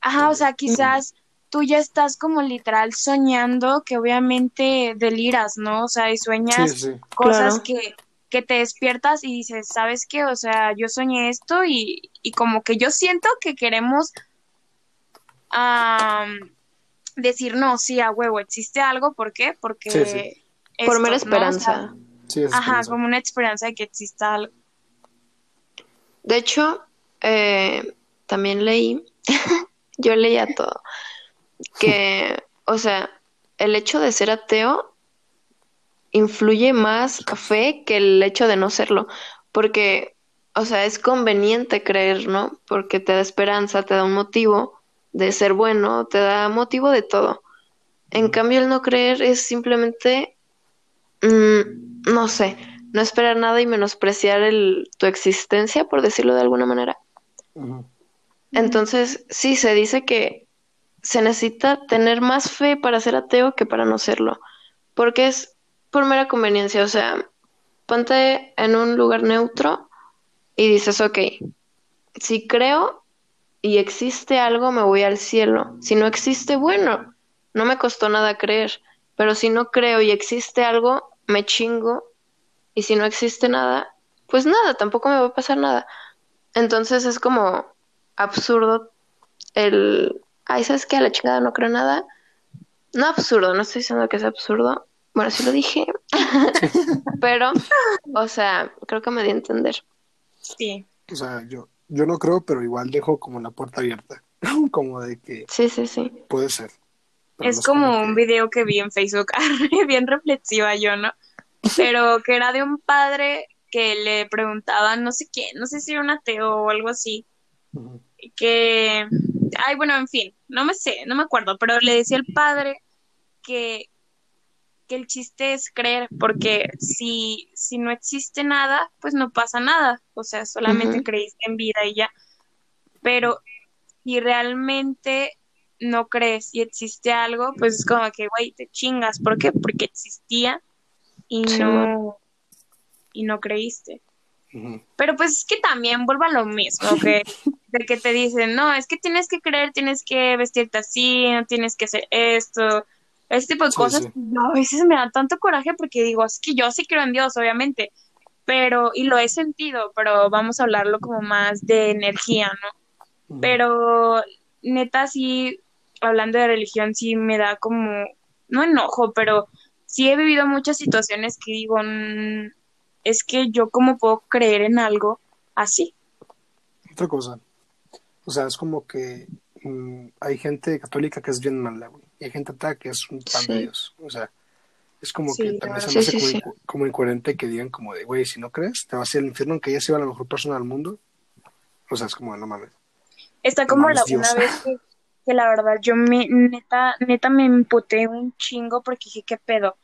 Ajá, o sea, quizás tú ya estás como literal soñando que obviamente deliras, ¿no? O sea, y sueñas
sí.
cosas
Claro.
que, que te despiertas y dices, ¿sabes qué? O sea, yo soñé esto y, y como que yo siento que queremos am, decir, no, sí, a huevo, existe algo, ¿por qué? Porque
Sí, sí.
Por mera
¿no? O sea,
esperanza.
Sí, es
ajá,
esperanza.
como una esperanza de que exista algo.
De hecho, eh, también leí, <laughs> yo leía todo, que, o sea, el hecho de ser ateo influye más a fe que el hecho de no serlo, porque, o sea, es conveniente creer, ¿no? Porque te da esperanza, te da un motivo de ser bueno, te da motivo de todo. En cambio, el no creer es simplemente, mm, no sé, no esperar nada y menospreciar el, tu existencia, por decirlo de alguna manera. Entonces, sí, se dice que se necesita tener más fe para ser ateo que para no serlo, porque es por mera conveniencia, o sea, ponte en un lugar neutro y dices, ok, si creo y existe algo, me voy al cielo. Si no existe, bueno, no me costó nada creer, pero si no creo y existe algo, me chingo, y si no existe nada, pues nada, tampoco me va a pasar nada. Entonces es como absurdo el, ay, ¿sabes qué? A la chingada no creo nada. No absurdo, no estoy diciendo que sea absurdo. Bueno, sí lo dije. <laughs> Pero, o sea, creo que me di a entender.
Sí.
O sea, yo, yo no creo, pero igual dejo como la puerta abierta. <laughs> como de que
Sí, sí, sí.
puede ser.
Es
no
como un
que-
video que vi en Facebook, <laughs> bien reflexiva yo, ¿no? Pero que era de un padre que le preguntaban, no sé qué, no sé si era un ateo o algo así,
Ujú.
Que, ay, bueno, en fin, no me sé, no me acuerdo, pero le decía el padre que, que el chiste es creer, porque si, si no existe nada, pues no pasa nada, o sea, solamente creíste en vida y ya, pero si realmente no crees y existe algo, pues es como que, güey, te chingas, ¿por qué? Porque existía y
Sí,
no, y no creíste. Pero pues es que también vuelva a lo mismo, que <laughs> de que te dicen, no, es que tienes que creer, tienes que vestirte así, no tienes que hacer esto, ese tipo de cosas. a veces me da tanto coraje porque digo, es que yo sí creo en Dios, obviamente, pero, y lo he sentido, pero vamos a hablarlo como más de energía, ¿no? Pero neta, sí, hablando de religión, sí me da como, no enojo, pero sí he vivido muchas situaciones que digo, mm, es que yo cómo puedo creer en algo así.
Otra cosa, o sea, es como que mm, hay gente católica que es bien mala, güey, y hay gente atrás que es un pan de Dios, o sea, es como que también se me hace como, incoherente que digan como de, güey, si no crees, te vas a ir al infierno aunque ella sea la mejor persona del mundo. O sea, es como, no mames.
Está como la, una vez que, la verdad yo me, neta, neta me emputé un chingo porque dije, ¿qué pedo?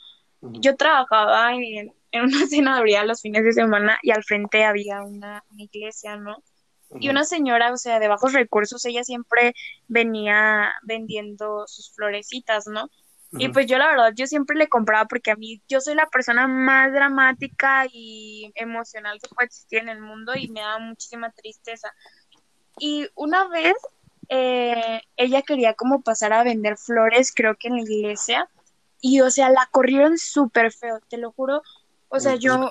Yo trabajaba en, en una <laughs> cenaduría los fines de semana y al frente había una, iglesia, ¿no? Y una señora, o sea, de bajos recursos, ella siempre venía vendiendo sus florecitas, ¿no? Y pues yo la verdad, yo siempre le compraba porque a mí, yo soy la persona más dramática y emocional que puede existir en el mundo y me da muchísima tristeza. Y una vez eh, ella quería como pasar a vender flores, creo que en la iglesia, y o sea, la corrieron súper feo, te lo juro. O sea, yo...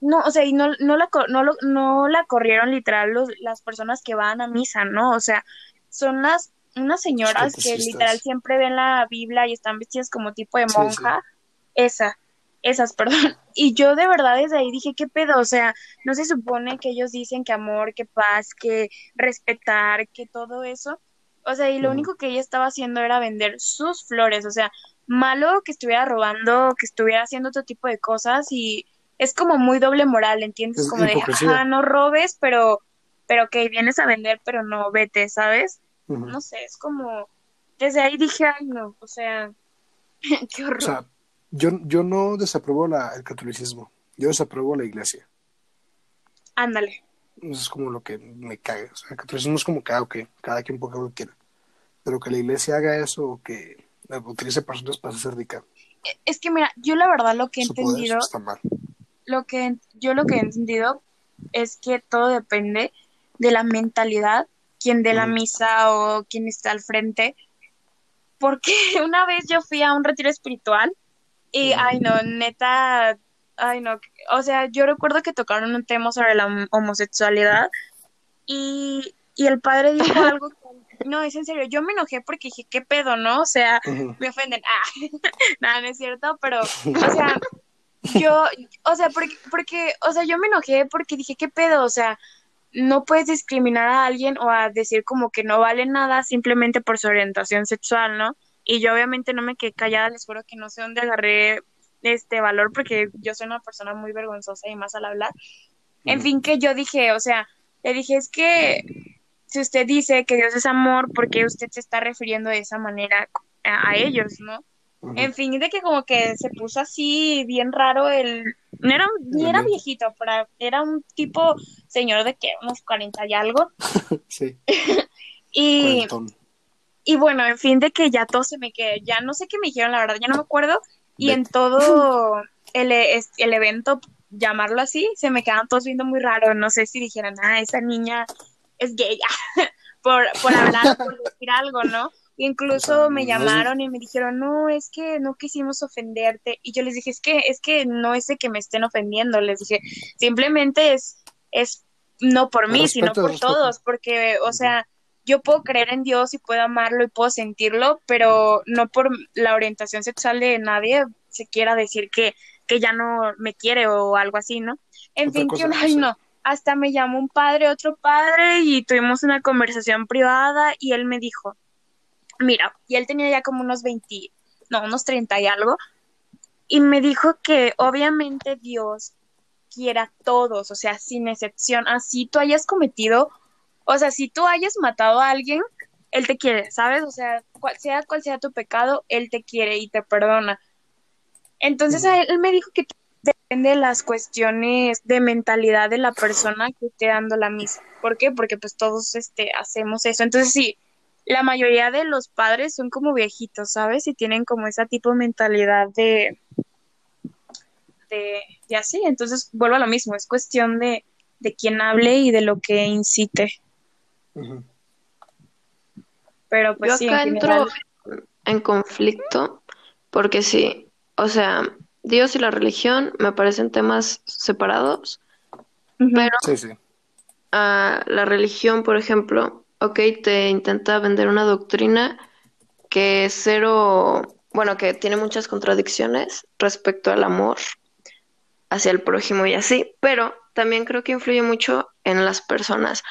No, o sea, y no, no, la, no, no la corrieron literal los, las personas que van a misa, ¿no? O sea, son las unas señoras que literal siempre ven la Biblia y están vestidas como tipo de monja. Esa, esas, <laughs> perdón. Y yo de verdad desde ahí dije, ¿qué pedo? O sea, no se supone que ellos dicen que amor, que paz, que respetar, que todo eso. O sea, y lo único que ella estaba haciendo era vender sus flores. O sea, malo que estuviera robando, que estuviera haciendo otro tipo de cosas y es como muy doble moral, ¿entiendes? como de, ah, no robes, pero, pero que vienes a vender, pero no vete, ¿sabes? No sé, es como, desde ahí dije, ay no, o sea, <laughs> qué horror. O sea,
yo, yo no desapruebo la, el catolicismo, yo desapruebo la iglesia.
Ándale.
Eso es como lo que me cae. O sea, el catolicismo es como que, ah, cada quien puede lo que quiera. Pero que la iglesia haga eso o que utilice personas para hacer rica.
Es que mira, yo la verdad lo que he entendido. Lo que yo lo que he entendido es que todo depende de la mentalidad quien dé la misa o quien está al frente. Porque <laughs> una vez yo fui a un retiro espiritual y, ay no, neta, ay no, o sea, yo recuerdo que tocaron un tema sobre la homosexualidad y, y el padre dijo <laughs> algo no, es en serio, yo me enojé porque dije, ¿qué pedo, no? O sea, me ofenden, ah, <laughs> nada, no es cierto, pero, o sea, yo, o sea, porque, porque, o sea, yo me enojé porque dije, ¿qué pedo? O sea, no puedes discriminar a alguien o a decir como que no vale nada simplemente por su orientación sexual, ¿no? Y yo obviamente no me quedé callada, les juro que no sé dónde agarré este valor porque yo soy una persona muy vergonzosa y más al hablar. En fin, que yo dije, o sea, le dije, es que si usted dice que Dios es amor, ¿por qué usted se está refiriendo de esa manera a, ellos, no? En fin, de que como que se puso así bien raro el... No era, ni era viejito, pero era un tipo señor de que unos 40 y algo. <laughs> sí. <laughs> y, y bueno, en fin, de que ya todo se me quedó, ya no sé qué me dijeron, la verdad, ya no me acuerdo. Y en todo el, el evento, llamarlo así, se me quedaban todos viendo muy raro. No sé si dijeran, ah, esa niña es gay, <laughs> por, por hablar, por decir algo, ¿no? Incluso me llamaron y me dijeron, no, es que no quisimos ofenderte. Y yo les dije, es que, es que no es de que me estén ofendiendo. Les dije, simplemente es, es no por mí, sino por todos, porque, o sea, yo puedo creer en Dios y puedo amarlo y puedo sentirlo, pero no por la orientación sexual de nadie se quiera decir que, que ya no me quiere o algo así, ¿no? En fin, que, ay, no, hasta me llamó un padre, otro padre, y tuvimos una conversación privada y él me dijo, mira, y él tenía ya como unos 20, no, unos 30 y algo, y me dijo que obviamente Dios quiera a todos, o sea, sin excepción, así tú hayas cometido, o sea, si tú hayas matado a alguien, Él te quiere, ¿sabes? O sea, cual sea cual sea tu pecado, Él te quiere y te perdona. Entonces él me dijo que depende de las cuestiones de mentalidad de la persona que esté dando la misa. ¿Por qué? Porque pues todos este, hacemos eso. Entonces sí, la mayoría de los padres son como viejitos, ¿sabes? Y tienen como esa tipo de mentalidad de, de, así. Entonces vuelvo a lo mismo, es cuestión de, de quien hable y de lo que incite. Pero pues
Yo
sí,
acá
en
entro en conflicto porque sí, o sea, Dios y la religión me parecen temas separados, pero
Sí, sí.
a la religión, por ejemplo, ok, te intenta vender una doctrina que es cero, bueno, que tiene muchas contradicciones respecto al amor hacia el prójimo y así, pero también creo que influye mucho en las personas.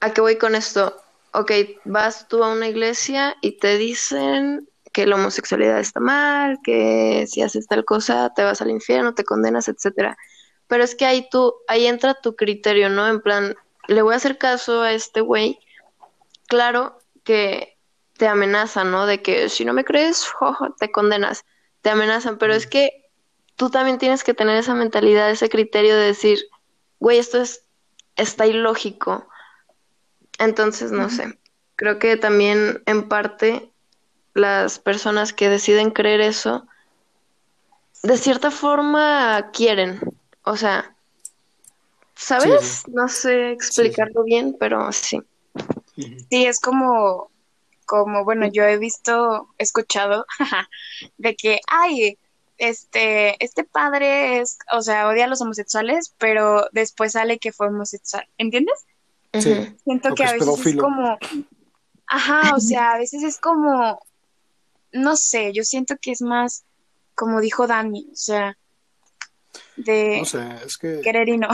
¿A qué voy con esto? Ok, vas tú a una iglesia y te dicen que la homosexualidad está mal, que si haces tal cosa te vas al infierno, te condenas, etcétera. Pero es que ahí tú, ahí entra tu criterio, ¿no? En plan, le voy a hacer caso a este güey. Claro que te amenazan, ¿no? De que si no me crees, te condenas. Te amenazan, pero es que tú también tienes que tener esa mentalidad, ese criterio de decir, güey, esto es, está ilógico. Entonces, no sé. Creo que también en parte las personas que deciden creer eso, de cierta forma quieren. O sea, ¿sabes?
Sí, sí.
No sé explicarlo bien, pero sí.
Sí, es como, como, bueno, yo he visto, escuchado <laughs> de que, ay, este, este padre es, o sea, odia a los homosexuales, pero después sale que fue homosexual, ¿entiendes?
Sí.
Siento
O
que
que
a
es
veces es como, ajá, o sea, a veces es como, no sé, yo siento que es más, como dijo Dani, o sea, de
No sé, es que.
querer y no.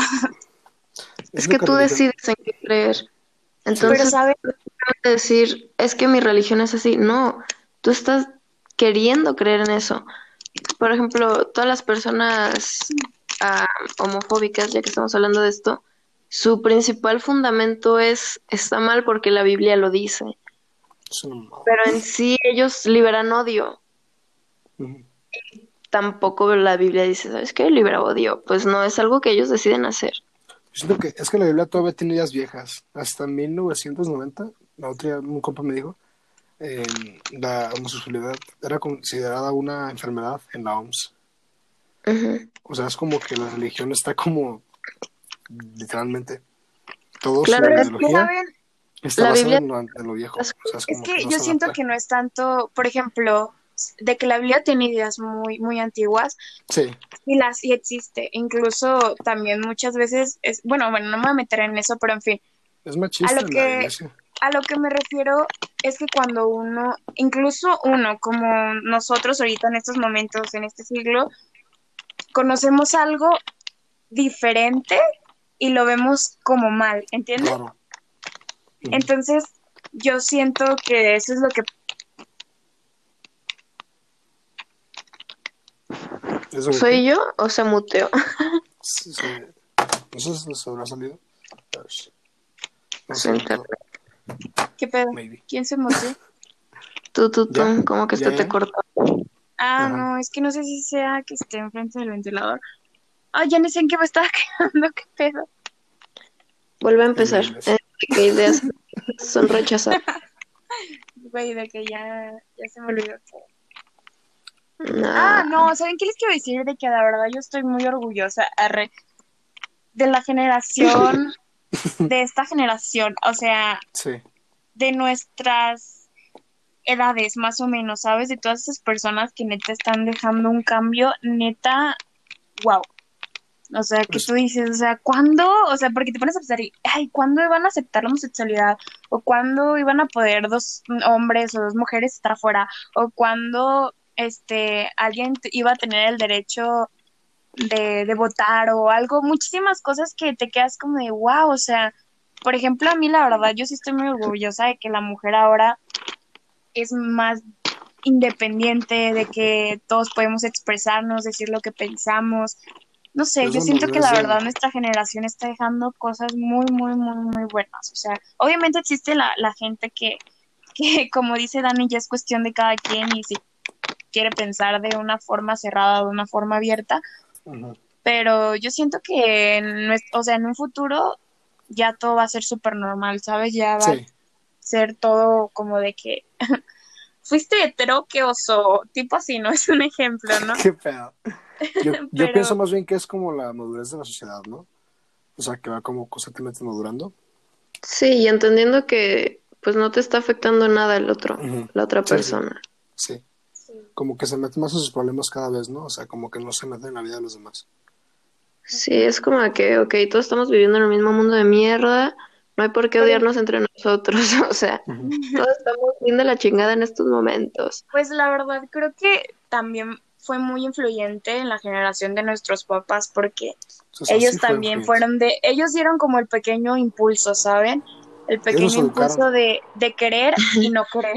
Es que tú
religión-
decides en qué creer.
Pero,
Entonces, decir, es que mi religión es así. No, tú estás queriendo creer en eso. Por ejemplo, todas las personas ah, homofóbicas, ya que estamos hablando de esto, su principal fundamento es, está mal porque la Biblia lo dice. Pero en sí ellos liberan odio. Tampoco la Biblia dice, ¿sabes qué? Libera odio. Pues no, es algo que ellos deciden hacer.
Yo siento que es que la Biblia todavía tiene ideas viejas. Hasta 1990, la otra un compa me dijo, eh, la homosexualidad era considerada una enfermedad en la OMS. O sea, es como que la religión está como literalmente todo
Claro,
es que, ¿saben?
Está
la Biblia-
en lo, en lo viejo. O sea, es,
que
no
yo siento
adapta.
que no es tanto, por ejemplo, de que la Biblia tiene ideas muy, muy antiguas
Sí,
y las sí existe. Incluso también muchas veces es, bueno, bueno, no me voy a meter en eso, pero en fin,
es machista
A lo
la
que-
iglesia.
a lo que me refiero es que cuando uno, incluso uno, como nosotros ahorita en estos momentos, en este siglo, conocemos algo diferente y lo vemos como mal, ¿entiendes?
Claro.
Entonces, yo siento que eso es lo que
¿Eso
¿Soy yo o se muteó? <laughs>
Sí, sí. No sé si se habrá salido. No sé.
¿Qué pedo?
maybe.
¿Quién se movió? <laughs>
Tú, tú, tú,
Ya,
como que
ya,
se te cortó.
Ah,
Ajá.
no, es que no sé si sea que esté enfrente del ventilador. Ah, ya no sé en qué me estaba <laughs> quedando, qué pedo.
Vuelve a empezar. Eh, ¿Qué ideas son rechazadas? <laughs>
Güey, de que ya, ya se me olvidó.
Nah.
Ah, no, ¿saben qué les quiero decir? De que la verdad yo estoy muy orgullosa arre, de la generación, <laughs> de esta generación, o sea,
Sí.
de nuestras edades, más o menos, ¿sabes? De todas esas personas que neta están dejando un cambio, neta, wow. O sea, que
Pues-
tú dices, o sea, ¿cuándo? O sea, porque te pones a pensar, y, ay, ¿cuándo iban a aceptar la homosexualidad? ¿O cuándo iban a poder dos hombres o dos mujeres estar afuera? ¿O cuándo este, alguien iba a tener el derecho de, de votar o algo? Muchísimas cosas que te quedas como de, wow, o sea, por ejemplo, a mí la verdad, yo sí estoy muy orgullosa de que la mujer ahora es más independiente, de que todos podemos expresarnos, decir lo que pensamos. No sé,
Es
yo siento que la verdad nuestra generación está dejando cosas muy, muy, muy, muy buenas. O sea, obviamente existe la, la gente que, <laughs> que, como dice Dani, ya es cuestión de cada quien y si quiere pensar de una forma cerrada o de una forma abierta, pero yo siento que en, o sea, en un futuro ya todo va a ser súper normal, ¿sabes? Ya va
Sí.
a ser todo como de que <laughs> fuiste hetero, oso, tipo así, ¿no? <laughs> Es un ejemplo, ¿no?
Qué pedo. Yo, <laughs> yo
Pero-
pienso más bien que es como la madurez de la sociedad, ¿no? O sea, que va como constantemente madurando.
Sí, y entendiendo que pues no te está afectando nada el otro, la otra
Sí, sí.
persona.
Sí. Como que se mete más en sus problemas cada vez, ¿no? O sea, como que no se mete en la vida de los demás.
Sí, es como que, ok, todos estamos viviendo en el mismo mundo de mierda, no hay por qué odiarnos entre nosotros, <laughs> o sea, todos estamos bien de la chingada en estos momentos.
Pues la verdad creo que también fue muy influyente en la generación de nuestros papás porque ellos
fue
también fueron de, ellos dieron como el pequeño impulso, ¿saben? El pequeño impulso de, de querer y no <laughs> querer.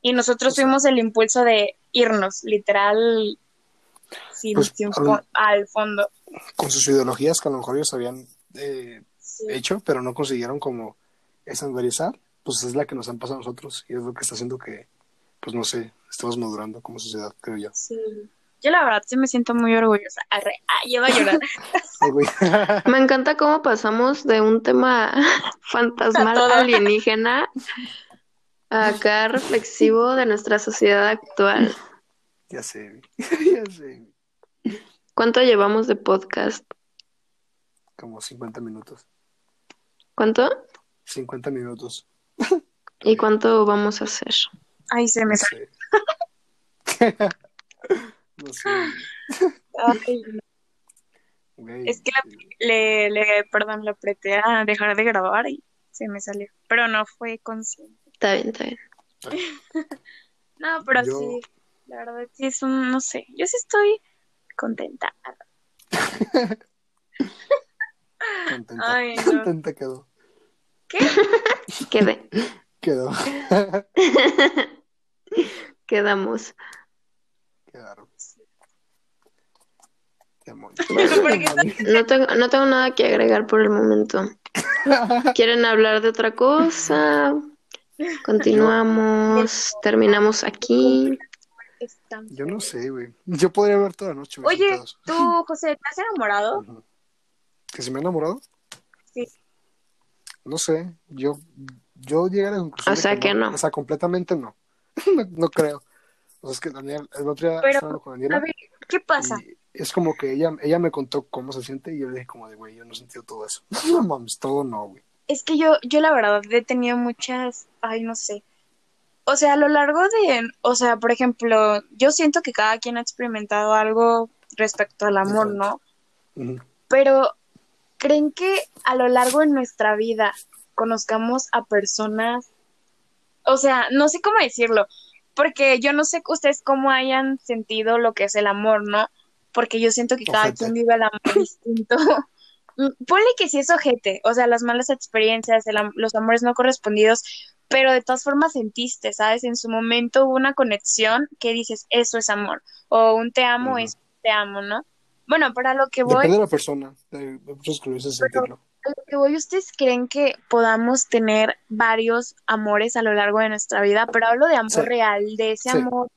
Y nosotros fuimos el impulso de irnos, literal, sin,
Pues,
sin fo- al fondo.
Con sus ideologías que a lo mejor ellos habían eh,
Sí.
hecho, pero no consiguieron como estandarizar, pues es la que nos han pasado a nosotros y es lo que está haciendo que, pues no sé, estamos madurando como sociedad, creo yo.
Sí. Yo la verdad sí me siento muy orgullosa. Arre, ah, ya va a llorar. <laughs>
Me encanta cómo pasamos de un tema <laughs> fantasmal alienígena a acá reflexivo de nuestra sociedad actual.
ya sé, güey. <laughs> ya sé.
¿Cuánto llevamos de podcast?
Como 50 minutos.
¿Cuánto?
50 minutos.
¿Y cuánto vamos a hacer?
Ay, se me
No
salió.
sé. <laughs> no sé.
Ay,
güey.
Es que le, le, perdón, le apreté a dejar de grabar y se me salió. Pero no fue consciente.
Está bien, está bien. <laughs>
No, pero
Yo-
sí, la verdad sí es un, no sé, yo sí estoy contenta.
Contenta.
Ay, no.
Contenta quedó.
¿Qué? <laughs>
Quedé.
Quedó. <laughs>
Quedamos.
Quedaron. Demonios. <laughs>
¿Por qué
Demonios.
No tengo, no tengo nada que agregar por el momento. <laughs> ¿Quieren hablar de otra cosa? Continuamos, terminamos aquí.
Yo no sé, güey. Yo podría hablar toda la noche. güey,
Oye, tú, José, ¿te has enamorado?
¿Que se me ha enamorado?
Sí.
No sé. Yo, yo llegué a la conclusión
O sea que no.
O sea, completamente no. <laughs> no. no creo. O sea, es que Daniel, el otro día
Pero,
estaba hablando con Daniela.
A ver, ¿qué pasa?
Es como que ella, ella me contó cómo se siente y yo le dije como de, güey, yo no he sentido todo eso. <laughs> No mames, todo no, güey.
Es que yo, yo la verdad he tenido muchas, ay, no sé. O sea, a lo largo de, o sea, por ejemplo, yo siento que cada quien ha experimentado algo respecto al amor. ¿no? Pero, ¿creen que a lo largo de nuestra vida conozcamos a personas? O sea, no sé cómo decirlo, porque yo no sé ustedes cómo hayan sentido lo que es el amor, ¿no? Porque yo siento que cada
Ojete.
quien vive el amor <laughs> distinto. Mm, Ponle que sí es ojete, o sea, las malas experiencias, el am- los amores no correspondidos, pero de todas formas sentiste, ¿sabes? En su momento hubo una conexión que dices, eso es amor, o un te amo
Ujú.
es te amo, ¿no? Bueno, para lo que voy,
Depende de la persona. De, que lo dicen sentirlo.
a lo que voy, ¿ustedes creen que podamos tener varios amores a lo largo de nuestra vida? Pero hablo de amor
Sí.
real, de ese
Sí.
amor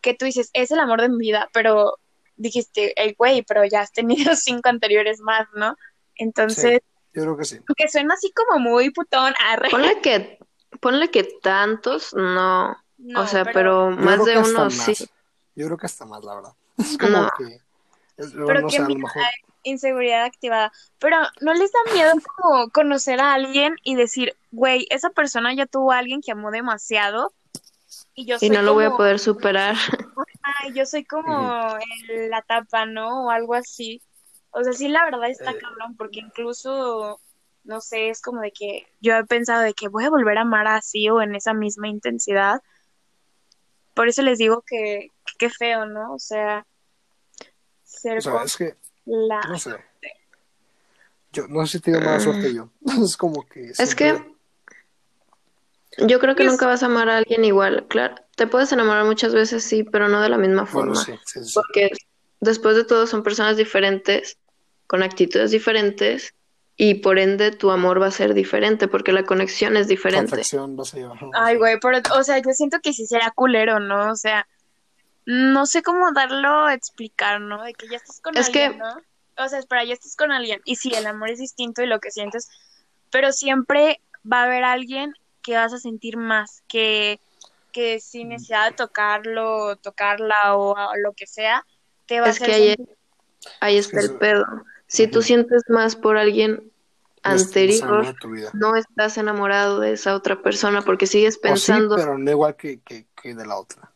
que tú dices, es el amor de mi vida, pero dijiste, el güey, pero ya has tenido <laughs> cinco anteriores más, ¿no? Entonces,
Yo creo que sí.
que suena así como muy putón, arre.
Ponle que, ponle que tantos, no.
No,
o sea, pero, más de uno
más.
sí.
Yo creo que hasta más, la verdad. <laughs> Es como
No.
que.
Pero
no
que
sé, a lo
mira,
mejor.
inseguridad activada. Pero ¿no les da miedo como conocer a alguien y decir, güey, esa persona ya tuvo a alguien que amó demasiado y yo
Y
soy
no lo voy a poder superar.
Ay, yo soy como el- la tapa, ¿no? O algo así. O sea, sí, la verdad está
Eh.
cabrón, porque incluso, no sé, es como de que yo he pensado de que voy a volver a amar así o en esa misma intensidad. Por eso les digo que que qué feo, ¿no? O sea, ser
O sea,
con
es que,
la...
no sé. Yo no sé si tengo mala suerte yo. <laughs> Es como que.
Es
siempre-
que yo creo que
Es-
nunca vas a amar a alguien igual. Claro, te puedes enamorar muchas veces, sí, pero no de la misma
Bueno,
forma.
sí, sí, sí.
Porque después de todo son personas diferentes, con actitudes diferentes, y por ende tu amor va a ser diferente, porque la conexión es diferente.
atracción vas a llevar.
Ay, güey, pero, o sea, yo siento que sí será culero, ¿no? O sea, no sé cómo darlo a explicar, ¿no? De que ya estás con
Es
alguien,
que-
¿no? O sea, espera, ya estás con alguien. Y sí, el amor es distinto y lo que sientes, pero siempre va a haber alguien que vas a sentir más, que, que sin necesidad de tocarlo, tocarla o a- lo que sea, te va
Es
a hacer
que ahí,
sentir-
ahí está el pedo. Si tú sientes más por alguien anterior, no estás enamorado de esa otra persona porque sigues
O sí,
pensando.
pero no igual que, que, que de la otra.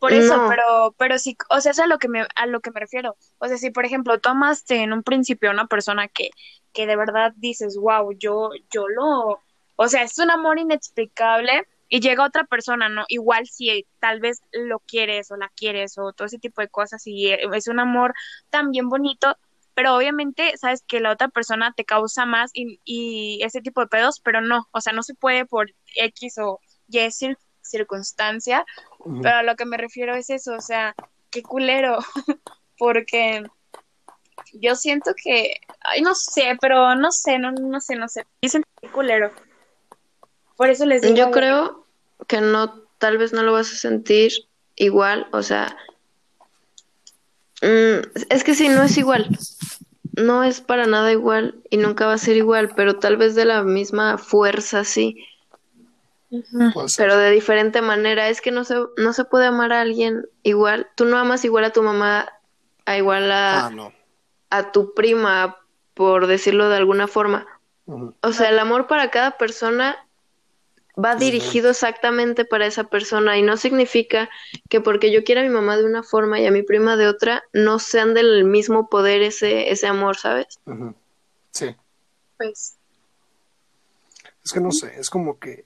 Por eso,
No.
pero, pero sí, o sea, es a lo que me, a lo que me refiero. O sea, si por ejemplo tú amaste en un principio a una persona que, que de verdad dices, wow, yo, yo lo, o sea, es un amor inexplicable y llega otra persona, ¿no? Igual si tal vez lo quieres o la quieres o todo ese tipo de cosas y eh, es un amor también bonito, pero obviamente sabes que la otra persona te causa más y, y ese tipo de pedos, pero no, o sea, no se puede por X o Y cir- pero a lo que me refiero es eso, o sea, qué culero, <laughs> porque yo siento que, ay, no sé, pero no sé, no, no sé, no sé, yo siento que qué culero. Por eso les digo,
Yo creo que no, tal vez no lo vas a sentir igual, o sea, mm, es que sí, no es igual, no es para nada igual y nunca va a ser igual, pero tal vez de la misma fuerza, sí, Pero de diferente manera, es que no se, no se puede amar a alguien igual, tú no amas igual a tu mamá, a igual a,
Ah, no.
a tu prima, por decirlo de alguna forma. O sea, el amor para cada persona va dirigido exactamente para esa persona y no significa que porque yo quiera a mi mamá de una forma y a mi prima de otra, no sean del mismo poder ese, ese amor, ¿sabes?
Sí.
pues,
Es que no sé, es como que,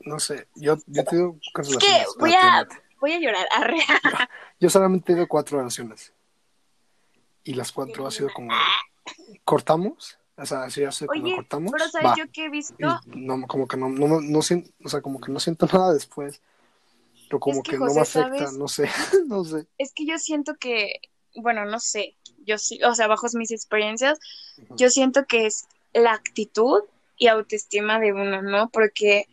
no sé, yo, yo te digo cuántas
es que voy a, voy a llorar, <laughs> arre.
Yo solamente he ido cuatro relaciones. Y las cuatro ha sido como, cortamos, o sea, así hace como
Oye,
cortamos,
pero ¿sabes
va.
yo qué he visto?
Y no, como que no, no, no, no siento, o sea, como que no siento <laughs> nada después. Pero como
Es que,
que, no me afecta,
¿sabes?
no sé, <laughs> no sé.
Es que yo siento que, bueno, no sé, yo sí, o sea, bajo mis experiencias, yo siento que es la actitud y autoestima de uno, ¿no? Porque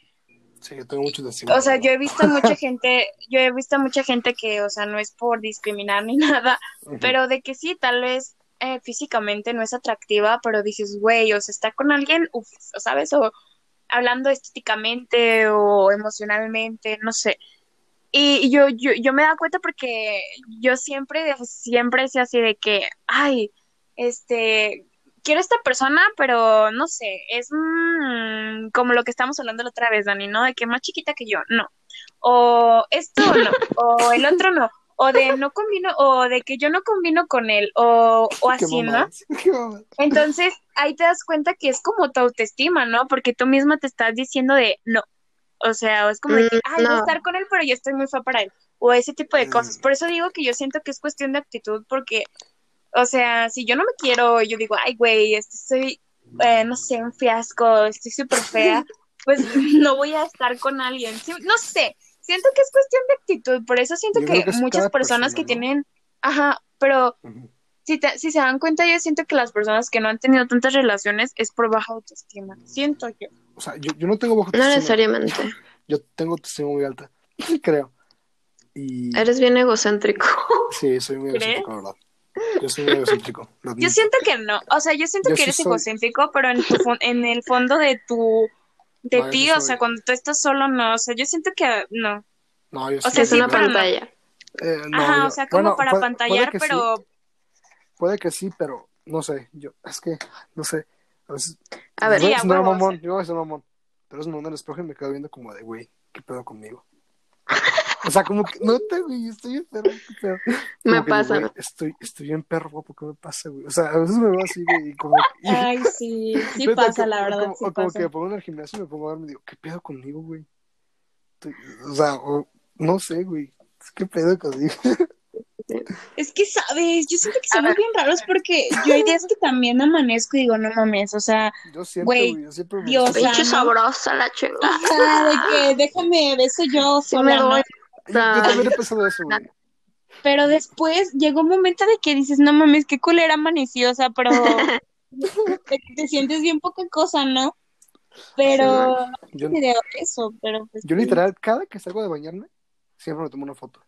Sí, yo tengo mucho deseo.
O sea, yo he visto mucha gente, yo he visto mucha gente que, o sea, no es por discriminar ni <laughs> nada, pero de que sí, tal vez eh, físicamente no es atractiva, pero dices, güey, o sea, está con alguien, uf, ¿sabes? O hablando estéticamente o emocionalmente, no sé. Y y yo, yo, yo me da cuenta porque yo siempre, siempre decía así de que, ay, este, quiero esta persona, pero no sé, es mm, como lo que estamos hablando la otra vez, Dani, ¿no? De que más chiquita que yo, no. O esto no, o el otro no, o de no combino, o de que yo no combino con él, o, o <laughs> así, ¿no? <laughs> Entonces, ahí te das cuenta que es como tu autoestima, ¿no? Porque tú misma te estás diciendo de no. O sea, o es como de que,
Mm,
ay, voy a
no.
estar con él, pero yo estoy muy fea para él. O ese tipo de cosas.
Mm.
Por eso digo que yo siento que es cuestión de actitud, porque, o sea, si yo no me quiero, yo digo, ay, güey, este soy, eh, no sé, un fiasco, estoy súper fea, <laughs> pues no voy a estar con alguien. No sé, siento que es cuestión de actitud. Por eso siento que muchas personas
persona,
que
¿no?
tienen, ajá, pero si, te- si se dan cuenta, yo siento que las personas que no han tenido tantas relaciones es por baja autoestima. Siento yo.
O sea, yo, yo no tengo baja
No
autoestima.
necesariamente. <laughs>
Yo tengo autoestima muy alta, <laughs> creo. Y
Eres bien egocéntrico.
sí, soy muy
¿Crees?
egocéntrico, la verdad. <laughs> Yo soy egocéntrico.
Yo siento que no. O sea, yo siento
Yo
que
sí
eres
soy.
egocéntrico, pero en, tu <laughs> en el fondo de tu. de
No,
ti,
sí
o
soy.
sea, cuando tú estás solo, no. O sea, yo siento que no.
No, yo
o
sí,
sea,
es
sí,
una
no.
pantalla.
Eh, no,
Ajá,
yo-
o sea, como
bueno,
para
puede-
pantallar,
puede sí,
pero.
puede que sí, pero no sé. Yo, es que, no sé. A veces.
A ver,
Sí,
voy
a
a sonar
huevo, o
mamón,
sea.
yo voy a sonar mamón. Pero es un el espejo y me quedo viendo como de, güey, ¿qué pedo conmigo? O sea, como que, no te, güey, estoy enfermo, qué pedo.
Me
que
pasa.
güey, estoy, estoy bien perro, guapo, ¿qué me pasa, güey? O sea, a veces me veo así, güey, y como. y-
Ay, sí, sí <laughs> pasa,
como-
la verdad,
Como,
sí
o como
pasa.
que me pongo en el gimnasio y me pongo a ver y me digo, ¿qué pedo conmigo, güey? Estoy- O sea, o- no sé, güey. ¿Qué pedo conmigo?
Es que, ¿sabes? Yo siento que somos bien raros porque yo hay días que también amanezco y digo, no mames, o sea,
Yo siempre,
Güey,
güey, yo siempre me
Dios,
sabrosa la chingada.
o sea, de que déjame beso yo
Sí
sola,
me
¿no?
Yo, también he pensado eso, güey.
Pero después llegó un momento de que dices, no mames, qué culera sea, pero <laughs> te, te sientes bien poca cosa, ¿no? Pero
Yo,
no de eso, pero pues
yo literal, cada que salgo de bañarme, siempre me tomo una foto.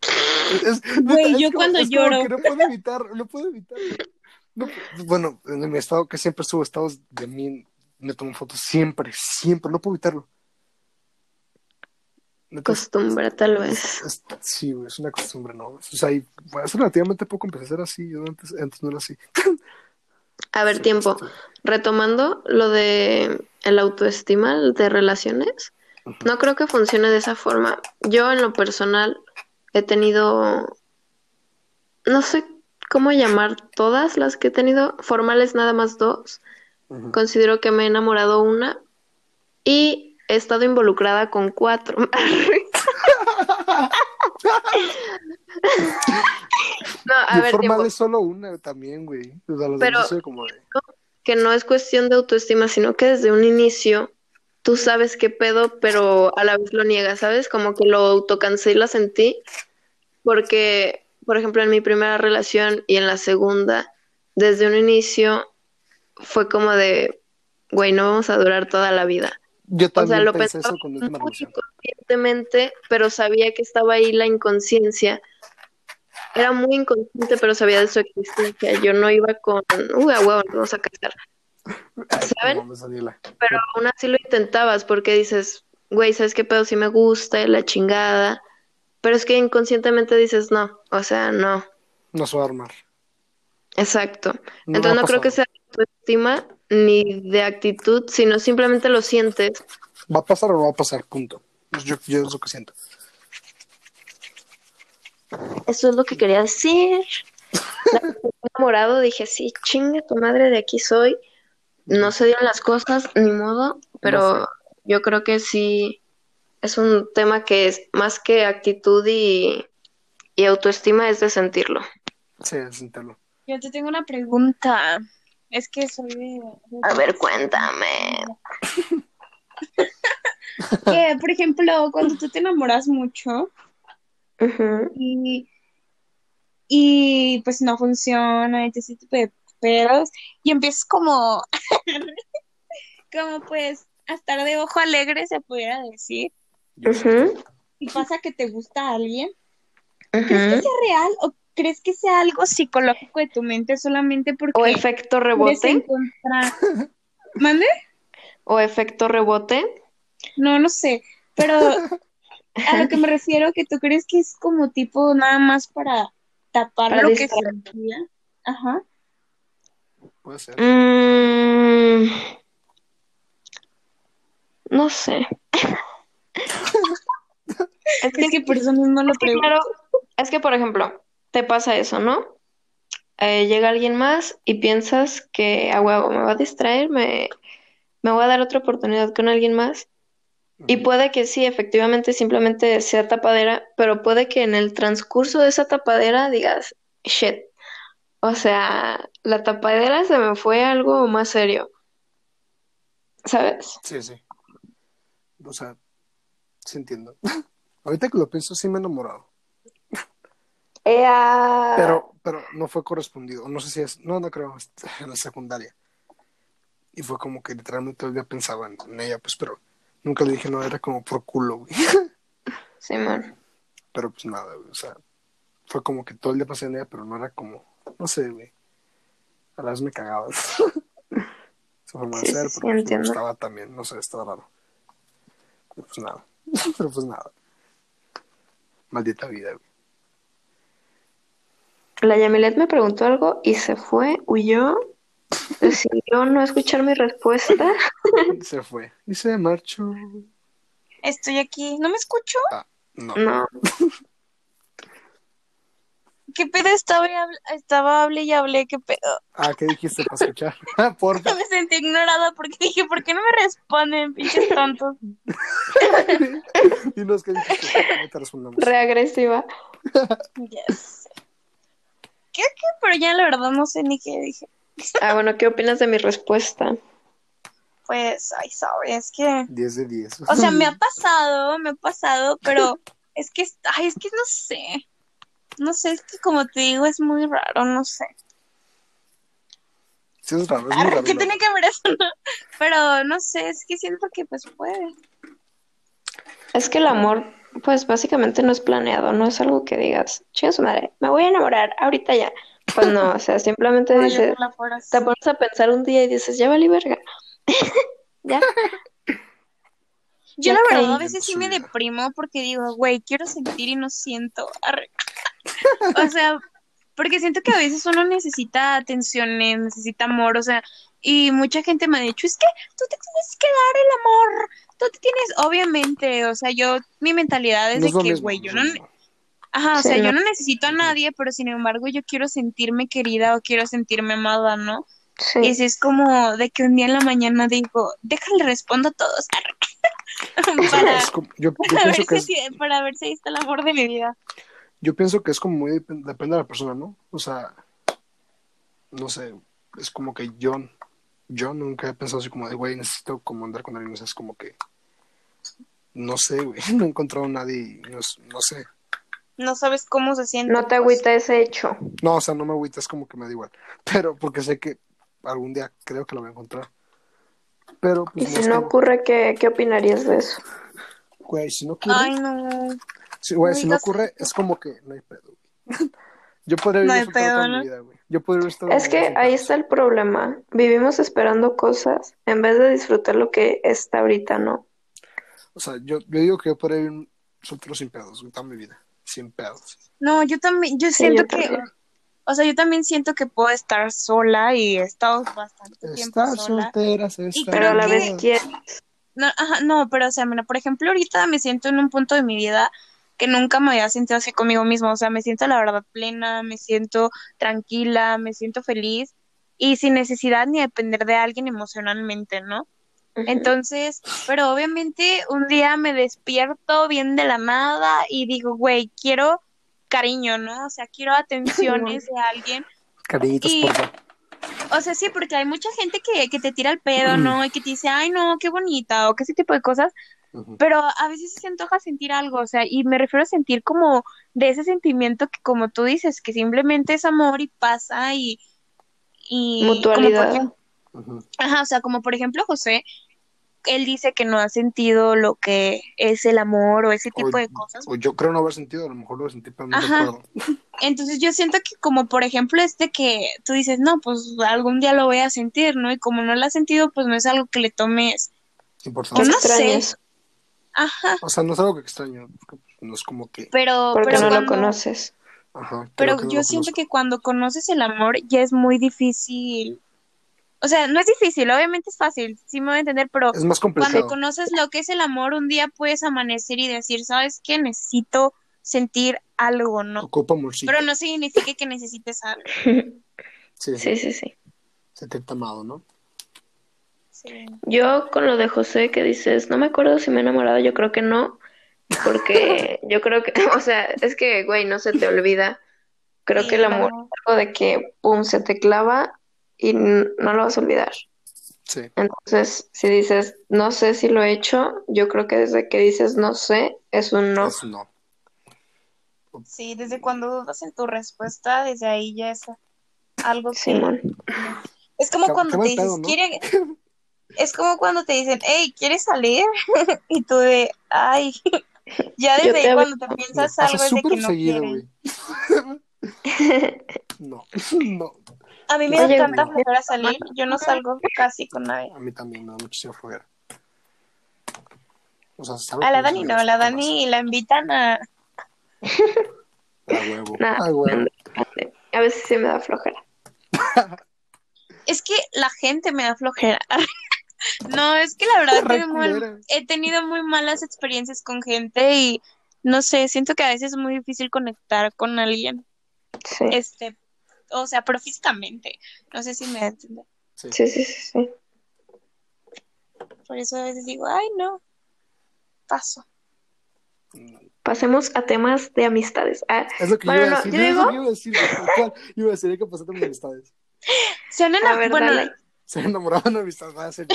<laughs> Es-
Güey,
es
yo
como-
cuando
es
lloro.
que no puedo evitar, no puedo evitar. No, bueno, en mi estado, que siempre subo estados de mí, me tomo fotos siempre, siempre, no puedo evitarlo.
Costumbre, tal vez.
es- sí, güey, es una costumbre, ¿no? O sea, y hace relativamente poco empecé a ser así. Yo antes, antes no era así. <laughs>
A ver, tiempo. Retomando lo de el autoestima de relaciones, no creo que funcione de esa forma. Yo en lo personal he tenido, no sé cómo llamar todas las que he tenido, formales nada más dos. Considero que me he enamorado una y he estado involucrada con cuatro. <laughs> No, a
Yo
ver,
formal es solo una también, güey. O sea, los
Pero-
demás soy como de.
que no es cuestión de autoestima, sino que desde un inicio tú sabes qué pedo, pero a la vez lo niegas, ¿sabes? Como que lo autocancelas en ti, porque, por ejemplo, en mi primera relación y en la segunda, desde un inicio fue como de, güey, no vamos a durar toda la vida.
Yo
O
también
sea, lo
pensé
pensaba
eso con
muy inconscientemente, pero sabía que estaba ahí la inconsciencia. Era muy inconsciente, pero sabía de su existencia. Yo no iba con, uy, a huevo, nos vamos a casar. ¿saben?
no.
Pero aún así lo intentabas porque dices, güey, ¿sabes qué pedo? Sí me gusta, la chingada. Pero es que inconscientemente dices, no, o sea, no,
No se va a armar.
exacto.
No
Entonces no creo que sea de autoestima ni de actitud, sino simplemente lo sientes.
¿Va a pasar o no va a pasar? Punto. Pues Yo, yo es lo que siento.
Eso es lo que quería decir. <laughs> Enamorado dije, sí, chinga tu madre, de aquí soy. No se dieron las cosas, ni modo, pero yo creo que sí es un tema que es más que actitud y, y autoestima, es de sentirlo.
Sí, sentirlo.
Yo te tengo una pregunta. Es que soy de...
A ver, cuéntame. <laughs>
Que, por ejemplo, cuando tú te enamoras mucho y, y pues no funciona y ese tipo de pedos y empiezas como, <laughs> como pues a estar de ojo alegre, se pudiera decir, y pasa que te gusta a alguien, ¿crees que
Ujú.
sea real o crees que sea algo psicológico de tu mente solamente porque
O efecto rebote.
encontrar... ¿Mande?
O efecto rebote.
No, no sé, pero a lo que me <laughs> refiero que tú crees que es como tipo nada más para tapar
Para
lo que
distraer.
sentía. Ajá.
Puede ser.
Mm, no sé. <laughs> Es que
Es que por eso mismo lo
Es que, claro, es que, por ejemplo, te pasa eso, ¿no? Eh, llega alguien más y piensas que a huevo me va a distraer, me, me voy a dar otra oportunidad con alguien más. Y puede que sí, efectivamente, simplemente sea tapadera, pero puede que en el transcurso de esa tapadera digas, shit. O sea, la tapadera se me fue a algo más serio. ¿Sabes?
Sí, sí. O sea, sí entiendo. <laughs> Ahorita que lo pienso, sí me he enamorado.
Ea.
Pero, pero no fue correspondido. No sé si es. No, no creo. es <laughs> En la secundaria. Y fue como que literalmente todo el día pensaba en, en ella, pues, pero nunca le dije no, era como por culo, güey. <laughs>
Simón.
Pero pues nada, güey. O sea, fue como que todo el día pasé en ella, pero no era como. No sé, güey. A la vez me cagaba. <laughs> Su forma de
Sí,
ser,
sí, sí,
pero pues, me gustaba también. No sé, estaba raro. Pero pues nada. pero pues nada. Maldita vida, güey.
La Yamilet me preguntó algo y se fue, huyó, decidió no escuchar mi respuesta. <laughs>
Se fue. Y se marchó.
Estoy aquí. ¿No me escucho?
No.
No,
¿Qué pedo estaba, y hable- estaba hable y hablé? ¿Qué pedo?
Ah, ¿qué dijiste para escuchar? <laughs> Porfa. <laughs>
Me sentí ignorada porque dije, ¿por qué no me responden, pinches tontos?
Dinos qué dijiste. Respondemos.
reagresiva.
Yes. ¿Qué, qué? Pero ya la verdad no sé ni qué dije.
Ah, bueno, ¿qué opinas de mi respuesta?
Pues, ay, sorry, es que...
10 de 10.
O sea, me ha <laughs> pasado, me ha pasado, pero es que, ay, es que no sé. No sé, es que como te digo, es muy raro, no sé.
Sí, es raro, es muy raro.
¿Qué tiene que ver eso? <laughs> Pero no sé, es que siento que pues puede.
Es que el amor, pues básicamente no es planeado, no es algo que digas, chinga su madre, me voy a enamorar ahorita ya. Pues no, o sea, simplemente <laughs> dices, te pones a pensar un día y dices, ya valí verga. <laughs> Ya,
Yo
Ya
la verdad
caí.
a veces sí me deprimo porque digo, güey, quiero sentir y no siento. O sea, porque siento que a veces uno necesita atenciones, necesita amor, o sea, y mucha gente me ha dicho, es que tú te tienes que dar el amor, tú te tienes, obviamente, o sea, yo, mi mentalidad es
No
de
es
que, güey, yo
no
ajá, o
Sí,
sea,
no.
yo no necesito a nadie, pero sin embargo yo quiero sentirme querida o quiero sentirme amada, ¿no?
Sí.
Y si es como de que un día en la mañana digo, déjale respondo a todos, <laughs> para,
Es como- yo, yo <laughs>
para ver
pienso que
si,
es,
para ver si ahí está el amor de mi vida.
yo pienso que es como muy dep- depende de la persona, ¿no? O sea, no sé, es como que yo, yo nunca he pensado así como de, güey, necesito como andar con alguien, o sea, es como que, no sé, güey, <laughs> no he encontrado a nadie, y no, no sé.
No sabes cómo se siente.
No te
pues.
agüita ese hecho.
No, o sea, no me agüita, es como que me da igual, <laughs> pero porque sé que algún día creo que lo voy a encontrar. Pero,
Y
pues,
si
es
no
como-
ocurre, ¿qué, qué opinarías de eso?
güey, si no ocurre,
Ay, no.
Sí, güey,
No
si no ocurre, es como que no hay pedo, güey. <laughs> Yo podría
No
vivir soltero
pedo,
toda
¿no?
mi vida, güey. Yo podría
Es que ahí está el problema. Vivimos esperando cosas en vez de disfrutar lo que está ahorita, ¿no?
O sea, yo, yo digo que yo podría vivir soltero sin pedos, toda mi vida. Sin pedos.
No, yo también, yo
Sí,
siento
yo
que,
también.
o sea, yo también siento que puedo estar sola y he estado bastante tiempo
Estar
sola.
soltera, se está
Pero a la vez quieres.
No, ajá, no, pero o sea, mira, por ejemplo, ahorita me siento en un punto de mi vida que nunca me había sentido así conmigo misma, o sea, me siento la verdad plena, me siento tranquila, me siento feliz y sin necesidad ni depender de alguien emocionalmente, ¿no? Entonces, pero obviamente un día me despierto bien de la nada y digo, güey, quiero cariño, ¿no? O sea, quiero atenciones de alguien.
Cariñitos,
Y-
por favor.
O sea, sí, porque hay mucha gente que, que te tira el pedo, ¿no? Y que te dice, ay, no, qué bonita, o que ese tipo de cosas. Pero a veces se antoja sentir algo, o sea, y me refiero a sentir como de ese sentimiento que, como tú dices, que simplemente es amor y pasa y. y como Ajá, o sea, como por ejemplo José, él dice que no ha sentido lo que es el amor o ese tipo
O-
de cosas.
O yo creo no haber sentido, a lo mejor lo sentí, pero no
Ajá.
recuerdo. <laughs>
Entonces yo siento que como por ejemplo este que tú dices, no, pues algún día lo voy a sentir, ¿no? Y como no lo has sentido, pues no es algo que le tomes.
¿Qué
Importante.
no sé. Ajá,
O sea, no es algo que extraño, porque pues, no es como que.
pero,
Porque
pero
no lo conoces.
Ajá,
pero yo
lo
siento
conozco.
que cuando conoces el amor ya es muy difícil. O sea, no es difícil, obviamente es fácil, sí me voy a entender, pero
Es más
cuando conoces lo que es el amor, un día puedes amanecer y decir, ¿sabes qué? Necesito sentir algo, ¿no?
Ocupa amorcito.
Pero no significa que necesites algo.
Sí, <laughs> sí.
Sí, sí, sí.
Sentirte amado, ¿no?
Sí.
Yo con lo de José que dices, no me acuerdo si me he enamorado, yo creo que no, porque <laughs> yo creo que, o sea, es que, güey, no se te olvida. Creo
Sí,
que el amor
claro.
es algo de que, pum, se te clava y no lo vas a olvidar.
Sí.
Entonces, si dices, no sé si lo he hecho, yo creo que desde que dices no sé, es un no.
Es no.
Sí, desde cuando dudas en tu respuesta, desde ahí ya es algo que...
Simón.
Es como
Qué-
cuando
qué
te dices,
pedo, ¿no?
¿quiere... <laughs> Es como cuando te dicen, hey, ¿quieres salir? <laughs> Y tú de, ay, <laughs> ya desde
te
ahí cuando te piensas algo es de que no
seguido. No, no.
A mí me da tanta flojera salir, yo no salgo casi con nadie.
A mí también me da muchísima flojera. O sea, salgo
A la Dani no,
amigos,
la
¿qué
Dani la invitan a...
A huevo.
Nada,
A huevo.
A veces sí me da flojera. <laughs>
Es que la gente me da flojera. <laughs> No, es que la verdad he
Re
tenido, muy,
culera.
he tenido muy malas experiencias con gente y no sé, siento que a veces es muy difícil conectar con alguien.
Sí,
Este, o sea, pero físicamente. No sé si me entiende.
Sí.
sí, sí, sí. sí.
Por eso a veces digo, ay, no, paso.
Pasemos a temas de amistades. Ah,
Es lo que
Bueno,
yo iba a
no,
decir.
yo digo-
iba a decir. Iba a decir hay que pasar mis amistades. <laughs>
Se han enamorado, bueno.
Se enamoraban de amistades. Va a ser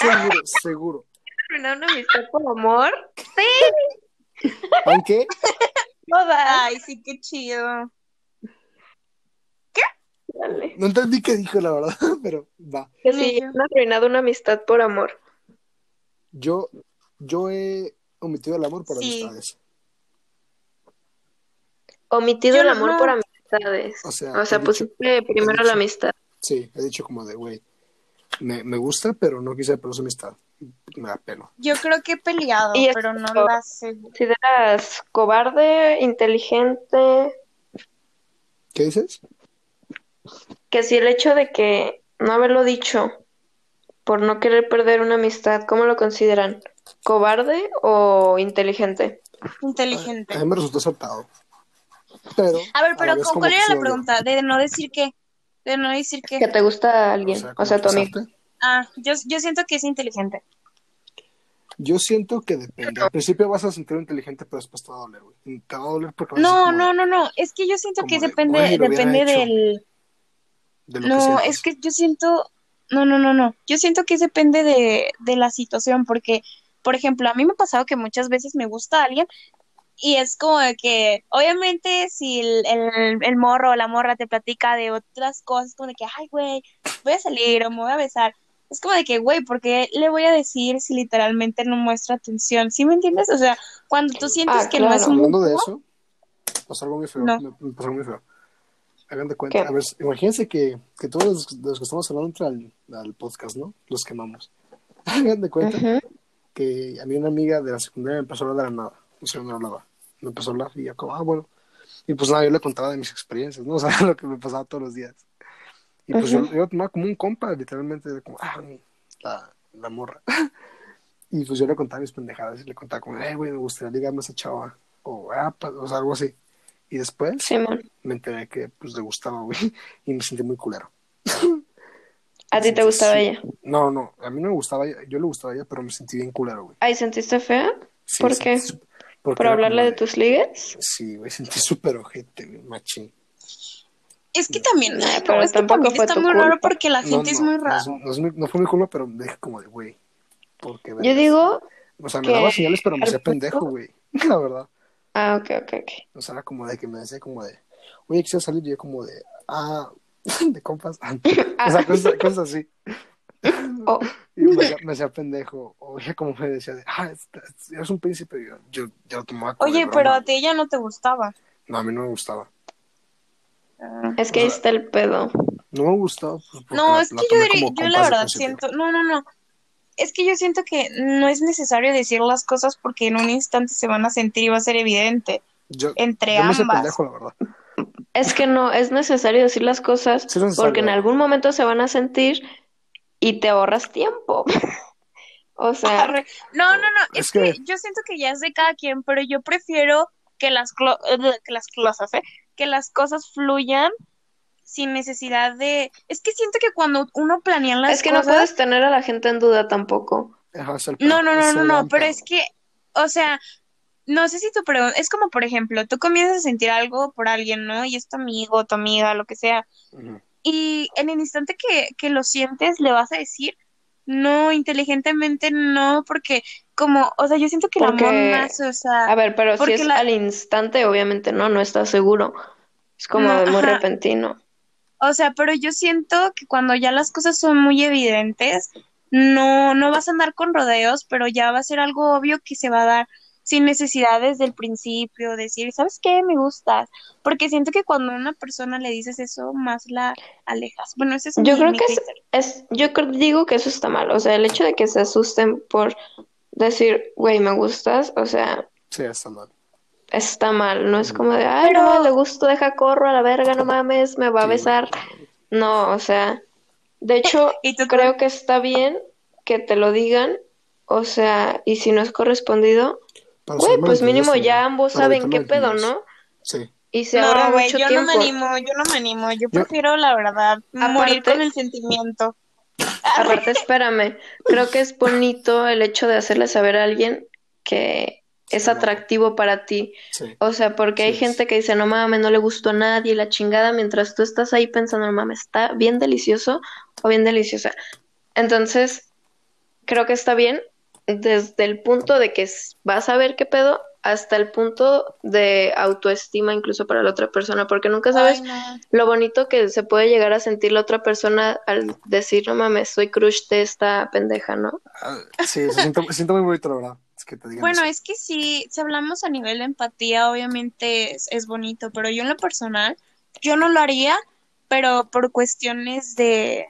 seguro, <laughs> seguro.
¿Terminar una amistad por amor?
Aunque, <laughs>
ay, sí, qué chido.
No entendí qué dijo, la verdad, <laughs> pero va.
Que si
yo.
han arruinado una amistad por amor.
Yo, yo he omitido el amor por
Sí.
amistades.
Omitido
Yo
el amor
no.
por amistades.
O sea,
O sea, pusiste primero
dicho-
la amistad.
Sí, he dicho como de, güey, me, me gusta, pero no quise perder su amistad. me da pelo.
Yo creo que he peleado,
Y
pero no la sé.
¿Consideras cobarde, inteligente?
¿Qué dices?
Que si el hecho de que no haberlo dicho por no querer perder una amistad, ¿cómo lo consideran? ¿Cobarde o inteligente?
Inteligente.
A mí me resultó acertado. Pero.
A ver, pero
como
¿cuál
que
era la pregunta? De no decir qué. De no decir qué.
Que te gusta alguien, o sea, tu amigo.
Ah, yo, yo siento que es inteligente.
Yo siento que depende. Al principio vas a sentir inteligente, pero después te va a doler, güey. Te va a doler porque vas a
No,
sentir
no, no, no. Es que yo siento que
de,
depende, depende
hecho.
del.
De lo
No, es que yo siento. No, no, no, no. Yo siento que depende de, de la situación, porque, por ejemplo, a mí me ha pasado que muchas veces me gusta alguien y es como de que, obviamente, si el, el, el morro o la morra te platica de otras cosas, como de que, ay, güey, voy a salir o me voy a besar. Es como de que, güey, ¿por qué le voy a decir si literalmente no muestra atención? ¿Sí me entiendes? O sea, cuando tú sientes
Ah,
que no es un
Hablando de eso, pasó algo muy feo.
No.
Me, me pasó algo muy feo. Hagan de cuenta.
¿Qué?
A ver, imagínense que, que todos los, los que estamos hablando entran al, al podcast, ¿no? Los quemamos. <laughs> Hagan de cuenta que a mí una amiga de la secundaria me empezó a hablar de la nada. O sea, no hablaba. Me empezó a hablar y yo como, ah, bueno. Y pues nada, yo le contaba de mis experiencias, ¿no? <laughs> O sea, lo que me pasaba todos los días. Y pues yo, tomaba como un compa, literalmente, era como, ah, la, la morra. <laughs> Y pues yo le contaba mis pendejadas y le contaba como, eh, güey, me gustaría ligarme a esa chava. O, ah, pa- o sea, algo así. Y después me enteré que pues le gustaba, güey. <laughs> Y me sentí muy culero.
¿a ti te gustaba
Sí.
ella?
No, no, a mí no me gustaba ella. Yo le gustaba ella, pero me sentí bien culero, güey.
¿Ay, sentiste fea?
Sí,
¿Por qué? ¿Por hablarle de tus ligues?
Sí, güey, <laughs> sentí súper ojete, güey, machín.
Es que también, no,
pero
es que
tampoco fue
está
tu
muy raro porque la
No,
gente es muy rara.
es- No, es fue mi culpa, pero me dije como de, güey, porque
Yo digo...
O sea, me daba señales, pero me hacía pendejo, güey. <laughs> La verdad.
Ah, ok, ok, ok.
O sea, era como de que me decía como de, oye, quisiera salir y yo como de, ah, <laughs> de compas. <laughs> O sea, cosas, cosas así.
Oh,
Y me, hacía- me hacía pendejo. O ella como me decía de, ah, es- eres un príncipe. Y yo, yo, yo lo tomaba como
Oye, pero a ti ella no te gustaba.
No, a mí no me gustaba.
Ah.
es que ahí está el pedo.
No me gustaba. Pues,
No,
la-
es que
la
yo diría, yo la verdad siento, no, no, no. Es que yo siento que no es necesario decir las cosas porque en un instante se van a sentir y va a ser evidente
Yo,
entre
yo me
ambas.
pendejo, la verdad.
Es que no, es necesario decir las cosas
Sí
porque en algún momento se van a sentir y te ahorras tiempo. <laughs> O sea,
Arre. No, no, no, es,
Es
que...
que-
yo siento que ya es de cada quien, pero yo prefiero que las, clo- eh, que las cosas, ¿eh? Que las cosas fluyan sin necesidad de... Es que siento que cuando uno planea las
es que no
cosas...
puedes tener a la gente en duda tampoco.
No, no, no, no, no, pero es que, o sea, no sé si tu pregunta, es como por ejemplo, tú comienzas a sentir algo por alguien, ¿no? Y es tu amigo, tu amiga, lo que sea, y en el instante que, que lo sientes, le vas a decir, no, inteligentemente no, porque como, o sea, yo siento que el amor
Porque-
nace, o sea,
A ver, pero si
porque
es
la-
al instante, obviamente no, no estás seguro. Es como
No,
muy
ajá.
repentino.
O sea, pero yo siento que cuando ya las cosas son muy evidentes, no, no vas a andar con rodeos, pero ya va a ser algo obvio que se va a dar sin necesidad desde el principio, decir, ¿sabes qué? Me gustas. Porque siento que cuando a una persona le dices eso, más la alejas. Bueno, ese es
Yo creo que es, es, yo creo, digo que eso está mal. O sea, el hecho de que se asusten por decir, güey, me gustas, o sea,
Sí, está mal.
Está mal. No es como de, ay,
Pero-
no, le gusto, deja corro a la verga, no mames, me va a
Sí,
besar. No, o sea, de hecho,
Y tú
creo que está bien que te lo digan, o sea, y si no es correspondido, güey, pues mínimo ya ambos saben qué pedo. ¿no?
Sí.
Y se ahorra
No, güey,
mucho
yo no me animo, yo no me animo. Yo prefiero, la verdad, morir
Aparte-
con el <laughs> sentimiento.
Aparte, espérame, creo que es bonito el hecho de hacerle saber a alguien que es
Sí.
atractivo para ti.
Sí.
O sea, porque hay gente que dice, no mames, no le gustó a nadie, la chingada, mientras tú estás ahí pensando, no mames, está bien delicioso o bien deliciosa. Entonces, creo que está bien desde el punto de que vas a ver qué pedo hasta el punto de autoestima incluso para la otra persona, porque nunca sabes
Ay, no.
lo bonito que se puede llegar a sentir la otra persona al decir, no mames, soy crush de esta pendeja, ¿no?
Ah, sí, se siente, se siente muy bonito, la verdad. Es que te digan
Bueno,
eso.
es que sí, si hablamos a nivel de empatía, obviamente es, es bonito, pero yo en lo personal, yo no lo haría, pero por cuestiones de,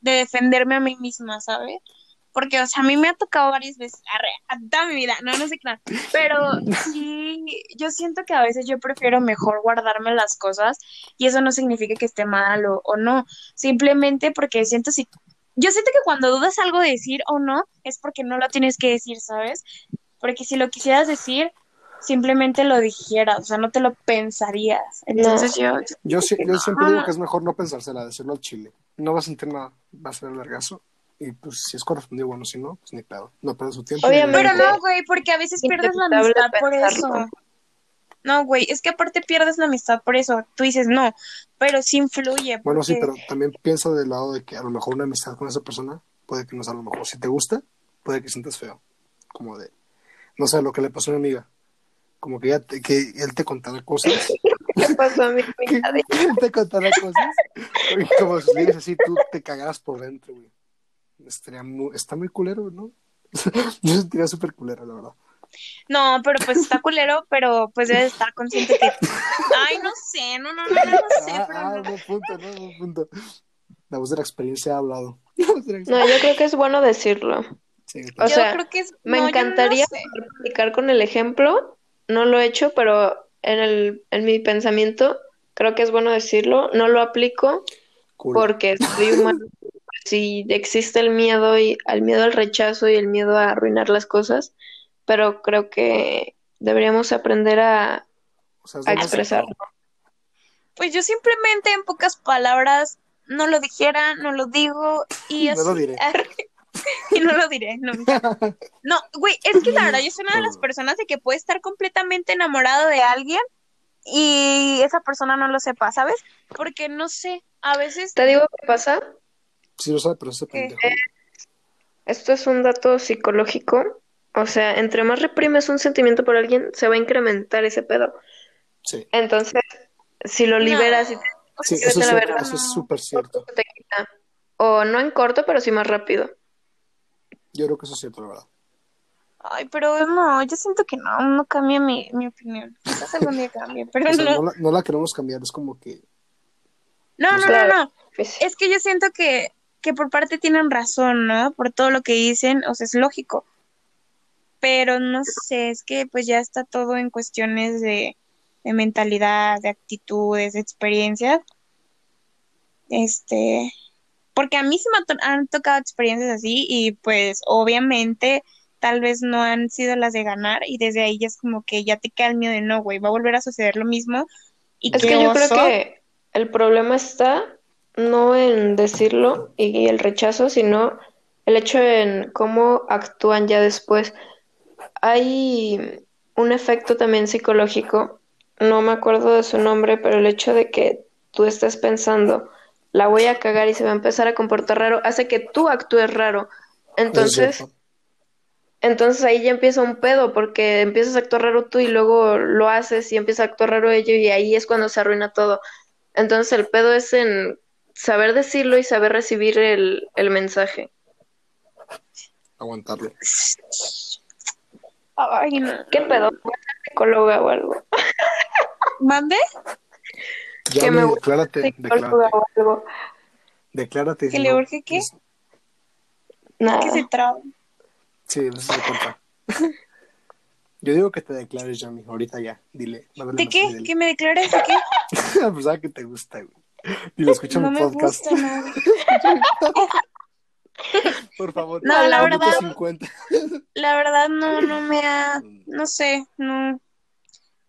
de defenderme a mí misma, ¿sabes? porque, o sea, a mí me ha tocado varias veces, arre, a toda mi vida, no, no sé qué nada, pero <laughs> sí, yo siento que a veces yo prefiero mejor guardarme las cosas y eso no significa que esté mal o, o no, simplemente porque siento si, yo siento que cuando dudas algo de decir o no, es porque no lo tienes que decir, ¿sabes? Porque si lo quisieras decir, simplemente lo dijeras, o sea, no te lo pensarías. Entonces yo...
Yo, siempre digo que es mejor no pensársela, decirlo al chile. No vas a sentir nada, va a ser el vergazo. Y pues si es correspondido, bueno, si no, pues ni pedo. No pierdas su tiempo.
Obviamente.
Pero no, güey, porque a veces pierdes la amistad por eso. No, güey, es que aparte pierdes la amistad por eso. Tú dices no, pero sí influye.
Bueno, sí, pero también piensa del lado de que a lo mejor una amistad con esa persona puede que no sea a lo mejor. Si te gusta, puede que sientas feo. Como de, no sé, lo que le pasó a una amiga. Como que, ella te- que él te contara cosas. <laughs>
¿Qué pasó a mi <laughs> amiga?
él te contara cosas. Y como si vienes así, tú te cagaras por dentro, güey. Estaría muy, está muy culero, ¿no? <laughs> Yo sentiría súper culero, la verdad.
No, pero pues está culero, pero pues debes estar consciente que. Ay, no sé, no, no, no, no, no <laughs> sé,
Ah,
pero
ah, buen punto, no, buen punto. La voz de la experiencia ha hablado. <laughs>
No, yo creo que es bueno decirlo.
Sí,
O
yo
sea,
creo que es.
Me
no, yo
encantaría
no sé.
practicar con el ejemplo. No lo he hecho, pero en el, en mi pensamiento creo que es bueno decirlo. No lo aplico
cool.
porque soy humano. <laughs> Si existe el miedo y al miedo al rechazo y el miedo a arruinar las cosas, pero creo que deberíamos aprender a,
O sea,
a expresarlo.
Pues yo simplemente, en pocas palabras, no lo dijera, no lo digo y
No
así.
lo diré. <laughs>
y no lo diré. No, güey, es que la verdad, yo soy una de las personas de que puede estar completamente enamorado de alguien y esa persona no lo sepa, ¿sabes? Porque no sé, a veces.
¿Te digo qué pasa?
Sí lo sabe, pero ese
¿Qué?
pendejo.
Esto es un dato psicológico. O sea, entre más reprimes un sentimiento por alguien, se va a incrementar ese pedo.
Sí,
Entonces, si lo liberas y te,
sí,
Vete
eso es, cierto, eso es súper cierto.
te quita. O no en corto, pero sí más rápido.
Yo creo que eso es cierto, la verdad.
Ay, pero no, yo siento que no, no cambia mi, mi opinión. Quizás algún día cambie, pero
O sea,
no.
no la, no la queremos cambiar, es como que
No, no, no,
Claro.
no. Es que yo siento que, que por parte tienen razón, ¿no? Por todo lo que dicen, o sea, es lógico. Pero no sé, es que pues ya está todo en cuestiones de, de mentalidad, de actitudes, de experiencias. Este, porque a mí se me han to- han tocado experiencias así y pues obviamente tal vez no han sido las de ganar y desde ahí ya es como que ya te queda el miedo de no, güey, va a volver a suceder lo mismo. Y
Es que yo creo que el problema está no en decirlo y el rechazo, sino el hecho en cómo actúan ya después. Hay un efecto también psicológico, no me acuerdo de su nombre, pero el hecho de que tú estés pensando, la voy a cagar y se va a empezar a comportar raro, hace que tú actúes raro. Entonces, entonces ahí ya empieza un pedo, porque empiezas a actuar raro tú y luego lo haces y empieza a actuar raro ello y ahí es cuando se arruina todo. Entonces el pedo es en saber decirlo y saber recibir el, el mensaje.
aguantarlo.
Ay, no.
¿Qué pedo? ¿Voy a ser psicóloga o algo?
¿Mande?
Ya,
Que me
me
gusta
declárate,
Psicóloga
declárate,
o algo.
declárate.
¿Que
si
le
no,
urge qué?
pues,
Nada.
Que se traba.
Sí, eso se cuenta. <laughs> Yo digo que te declares, Yami, ahorita ya. Dile.
¿De qué?
dile.
¿Que me declares de qué? <laughs>
pues sabe que te gusta, güey. Dile, escucha
No
mi
me
podcast.
gusta nada. <laughs> <laughs>
Por favor.
No, la verdad-
50.
La verdad no, no me ha, no sé, no.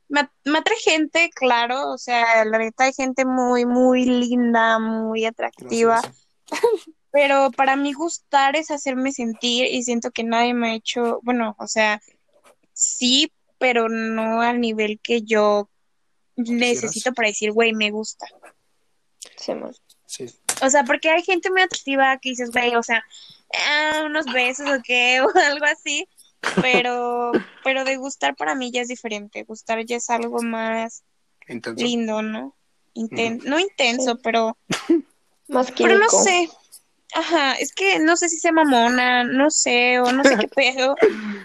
Me, me atrae gente, claro, o sea, la neta hay gente muy, muy linda, muy atractiva,
Gracias. <laughs>
pero para mí gustar es hacerme sentir y siento que nadie me ha hecho, bueno, o sea, sí, pero no al nivel que yo necesito para decir, güey, me gusta.
Sí.
Sí.
O sea, porque hay gente muy atractiva que dices, güey, o sea, ah, unos besos o qué, <laughs> o algo así, pero, pero de gustar para mí ya es diferente. Gustar ya es algo más
Intenso.
lindo, ¿no? Inten- No intenso, pero,
Más
pero no
químico.
sé. Ajá, es que no sé si sea mamona, no sé, o no sé qué <laughs> pedo,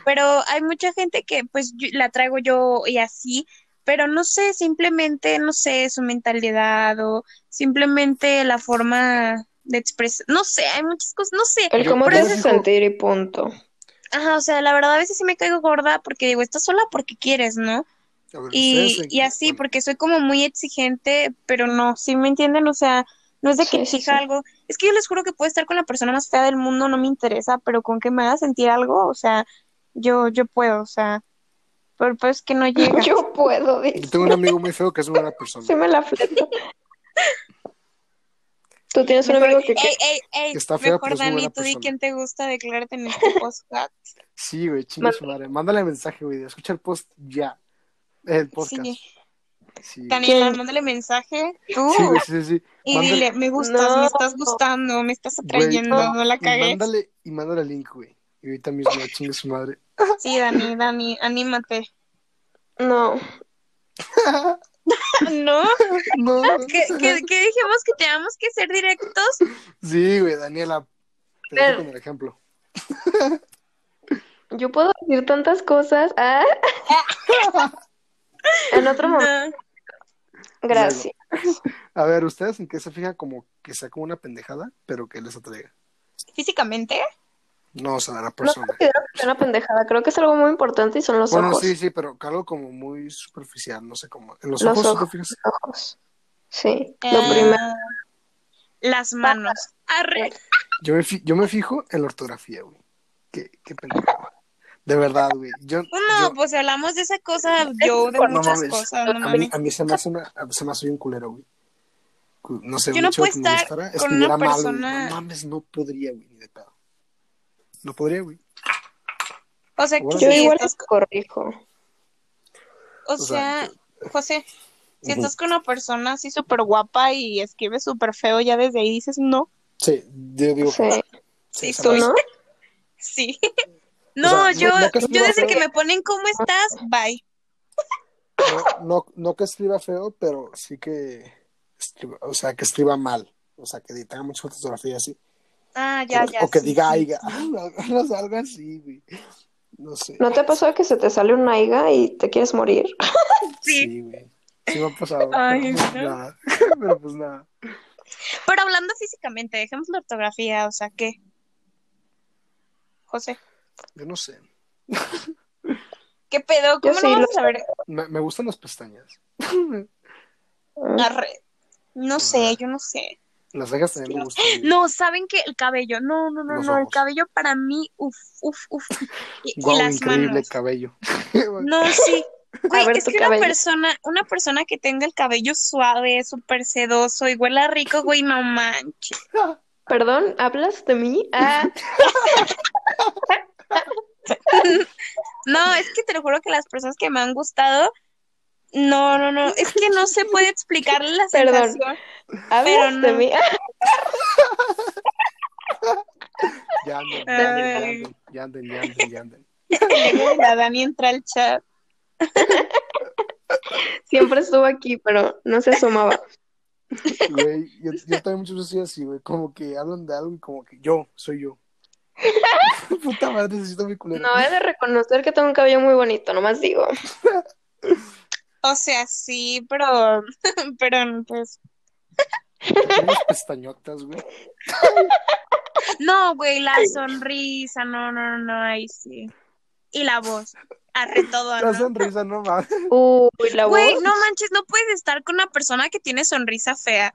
pero hay mucha gente que pues yo- la traigo yo y así, pero no sé, simplemente, no sé, su mentalidad o simplemente la forma de expresar, no sé, hay muchas cosas, no sé.
El cómo te hace sentir y punto.
Ajá, o sea, la verdad a veces sí me caigo gorda porque digo, estás sola porque quieres, ¿no?
Ver,
Y, y así, porque soy como muy exigente, pero no, ¿sí me entienden? O sea, no es de que
Sí, sí,
exija
sí.
algo. Es que yo les juro que puedo estar con la persona más fea del mundo, no me interesa, pero con que me haga sentir algo, o sea, yo, yo puedo, o sea, pero pues que no <laughs> llega.
Yo puedo,
Yo
dice.
tengo un amigo muy feo que es una buena persona.
Sí me la fleto. Tú tienes un amigo que
ey, ey, ey,
Está fea,
mejor
pero es muy
Dani,
buena
tú di quién te gusta, declárate en este <laughs> podcast.
Sí, güey, chinga su madre. Mándale mensaje, güey. Escucha el post ya. El podcast.
Sí.
Sí.
Daniela, mándale mensaje, tú,
Sí, güey, sí, sí,
y
Mándale-
dile, me gustas,
No.
me estás gustando, me estás atrayendo,
Güey,
no la
Y
cagues.
mándale, y mándale el link, güey. Y ahorita mismo chingue su madre.
Sí, Dani, Dani, anímate.
No. <laughs>
¿No?
No.
¿Qué, qué, qué dijimos que teníamos que ser directos?
Sí, güey, Daniela. Te dejo
Pero-
con el ejemplo.
Yo puedo decir tantas cosas. Ah. <laughs> en otro momento.
No.
Gracias.
A ver, ¿ustedes en qué se fijan como que sea como una pendejada, pero que les atraiga?
¿Físicamente?
No, o sea, la
No
persona.
considero que sea una pendejada. Creo que es algo muy importante y son los
Bueno,
ojos.
sí, sí, pero algo como muy superficial, no sé cómo. En los,
Los
ojos, ¿tú
ojos.
fijas?
Ojos. Sí. Lo
Eh,
primero.
Las manos. Arre.
Yo me, yo me fijo en la ortografía, güey. Qué, qué pendejada. De verdad, güey. Yo,
No,
yo-
pues si hablamos de esa cosa, yo de
No
muchas
mames.
cosas, no
a, mí, a mí se me hace una, se me hace un culero, güey. No sé,
Yo no puedo estar con una
mal,
persona-
No mames, no podría, güey, ni de pedo. No podría, güey.
O sea, que
Bueno,
Yo
si
igual
estás,
corrijo.
o
sea,
sea, José, si estás con una persona así súper guapa y escribe súper feo, ya desde ahí dices no.
Sí, yo digo
Sí.
que
Sí,
esa
¿Tú no? <laughs>
Sí.
O
No,
sea,
yo,
no
yo desde
feo.
que me ponen ¿cómo estás? Bye.
No, no, no que escriba feo, pero sí que escriba, o sea, que escriba mal. O sea, que tenga mucha ortografía así.
Ah, ya,
o,
ya.
o que
sí,
diga
sí,
aiga.
sí. <laughs>
No, algo así, güey. No sé.
¿No te ha pasado que se te sale una higa y te quieres morir? <laughs>
Sí.
Sí, güey. Sí me ha pasado.
Ay,
pero, pues,
no.
nada. <laughs> pero pues nada.
Pero hablando físicamente, dejemos la ortografía, o sea, ¿qué? José,
Yo no sé.
¿qué pedo?
Yo
¿Cómo
sí
no vamos a ver?
Me, me gustan las pestañas.
Arre. No sé, yo no sé.
Las cejas también me gustan.
No, ¿saben qué? El cabello. No, no, no,
Los
no. El
ojos.
cabello para mí, uf, uf, uf. Y, y
Guau,
las
increíble
manos.
cabello. <laughs>
No, sí. <laughs> Güey,
ver
es que una
cabello.
persona, una persona que tenga el cabello suave, súper sedoso y huela rico, güey, no manches. <laughs>
Perdón, ¿hablas de mí? Ah,
No, es que te lo juro que las personas que me han gustado, no, no, no, <laughs> es que no se puede explicar la <laughs>
Perdón.
sensación.
¿hablas
Pero
de
no.
mí? Ah, <laughs>
Ya anden, ya anden, ya anden, ya anden, ya anden.
La Dani entra al chat.
Siempre estuvo aquí, pero no se asomaba.
Güey, yo, yo también muchas veces soy así, güey. Como que hablan de algo y como que yo, soy yo. Puta madre, necesito mi culero.
No, he de reconocer que tengo un cabello muy bonito, nomás digo.
O sea, sí, pero, <laughs> pero pues,
Unas <laughs> pestañotas, güey.
no, güey, la sonrisa, no, no, no, ahí sí. Y la voz, arre todo,
La
¿no?
sonrisa, no.
Uy, la
Güey,
voz.
no manches, no puedes estar con una persona que tiene sonrisa fea.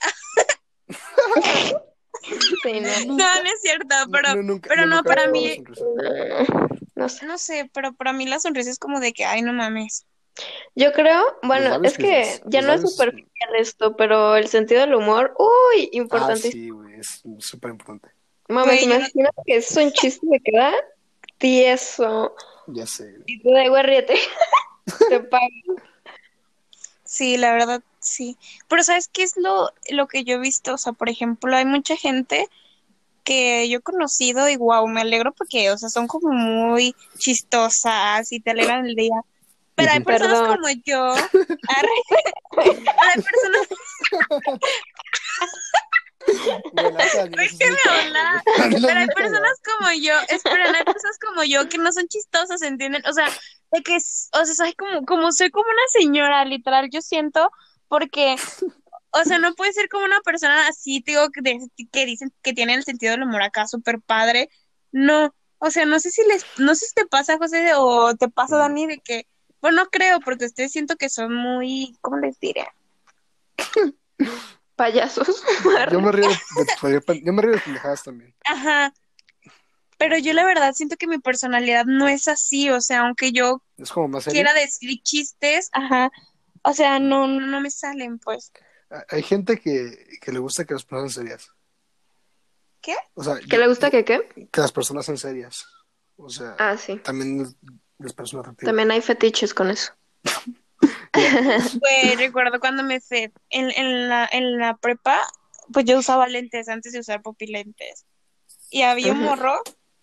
<laughs>
Sí, no.
No, no es cierto, pero,
No, nunca-
pero no, para mí,
la.
No sé.
no sé, pero para mí la sonrisa es como de que, ay, no mames.
Yo creo, bueno, es que ya no es superficial esto, pero el sentido del humor, uy,
Ah,
importantísimo.
sí, güey, es súper importante.
Mames,
Güey, yo no-
imagina que es un chiste que queda tieso.
Ya sé.
Y tú de güey, ríete. <laughs> Te pago.
Sí, la verdad, sí. Pero ¿sabes qué es lo, lo que yo he visto? O sea, por ejemplo, hay mucha gente que yo he conocido y wow, me alegro porque, o sea, son como muy chistosas y te alegran el día. Pero hay <laughs> personas
Perdón.
como yo. <laughs> arre, <laughs> hay personas,
Güey, la neta, Daniela, eso es muy
déjeme
cagado,
hablar.
güey. Daniela es
Pero hay personas como yo, esperen, hay personas como yo que no son chistosas, ¿entienden? O sea, de que, o sea, soy como, como soy como una señora, literal, yo siento, porque, o sea, no puede ser como una persona así, te digo, que, dicen que tiene el sentido del humor acá súper padre. No, o sea, no sé si les, no sé si te pasa, José, o te pasa, Dani, de que, bueno, no creo, porque ustedes siento que son muy, ¿cómo les diré? <laughs>
Payasos.
Yo me río de, <laughs> de- yo me río de pendejadas también.
Ajá. Pero yo la verdad siento que mi personalidad no es así, o sea, aunque yo
Es como más serio.
quiera decir chistes, ajá, o sea, no, no, no me salen, pues.
Hay gente que, que le gusta que las personas sean serias.
¿Qué?
O sea,
¿Qué le gusta que qué?
que las personas sean serias. O sea,
Ah, sí.
también les parece un atractivo.
También hay fetiches con eso. <laughs>
Pues recuerdo cuando me fue en, en la, en la prepa, pues yo usaba lentes antes de usar pupilentes. Y había un morro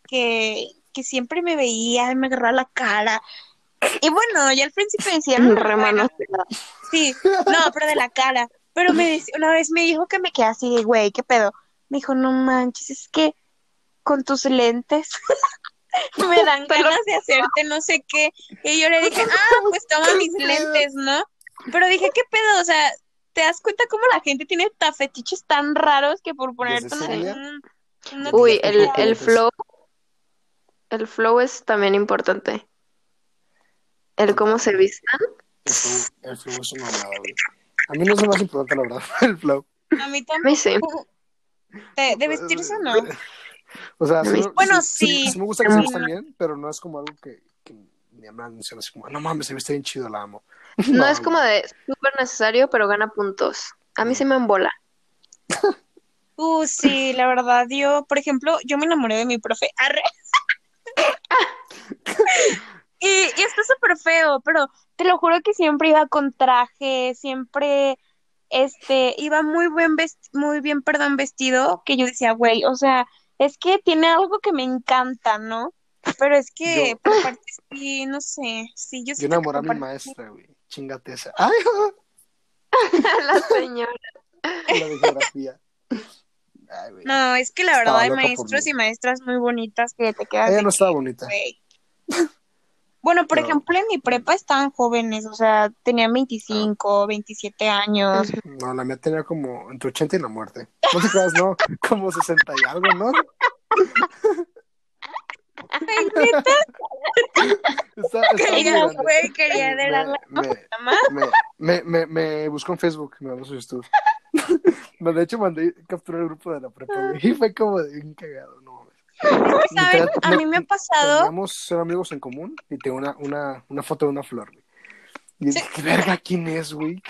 que, que siempre me veía y me agarraba la cara. Y bueno, yo al principio decía, "Mm, <laughs>
Remanos.
Sí, no, pero de la cara. Pero me dice- una vez me dijo que me quedé así, güey, ¿qué pedo? Me dijo, no manches, es que con tus lentes <laughs> <laughs> me dan ganas de hacerte no sé qué. Y yo le dije, ah, <laughs> pues toma mis lentes, ¿no? Pero dije, ¿qué pedo? O sea, ¿te das cuenta cómo la gente tiene ta- fetiches tan raros que por ponerte una- una
Uy, el,
poco
el flow. El flow es también importante. El cómo se vistan.
El flow, el flow es una mamada, güey. A mí no es lo más importante, la verdad, <laughs> el flow.
A mí
mí sí.
¿De, de vestirse o no?
O sea, me-
Bueno,
sí,
sí.
sí me gusta que se vistan bien, pero no es como algo que, que me atención. Así como, no mames, se viste bien chido, la amo. <laughs>
No es como de súper necesario, pero gana puntos. A mí sí me embola.
Uh, sí, la verdad, yo, por ejemplo, yo me enamoré de mi profe. Arre. <laughs> y, y está súper feo, pero te lo juro que siempre iba con traje, siempre, este, iba muy buen vesti- muy bien, perdón, vestido, que yo decía, güey, o sea, es que tiene algo que me encanta, ¿no? Pero es que,
Yo-
por parte, sí, no sé, sí, yo
enamoré a mi
parte-
maestra, güey. Chingate esa. <laughs> Ay, <laughs>
La señora.
la de geografía. Ay, güey.
No, es que la verdad
Estaba
hay maestros y maestras muy bonitas que te quedas
Ella no estaba bonita.
güey. <laughs> Bueno, por
Pero-
ejemplo, en mi prepa estaban jóvenes, o sea, tenían 25, 27 años.
No, la mía tenía como entre 80 y la muerte. No te creas, no, <laughs> como 60 y algo, ¿no?
Ay, neta, <laughs>
Está, está
quería, güey, quería
Me- me, me, me, me, me buscó en Facebook, me mandó su estudio. <laughs> De hecho, mandé captura el grupo de la prepa, güey, y fue como de bien cagado,
A mí me ha pasado,
Teníamos ser amigos en común y tengo una, una, una foto de una flor, güey. Y dije, ¿qué verga quién es, güey?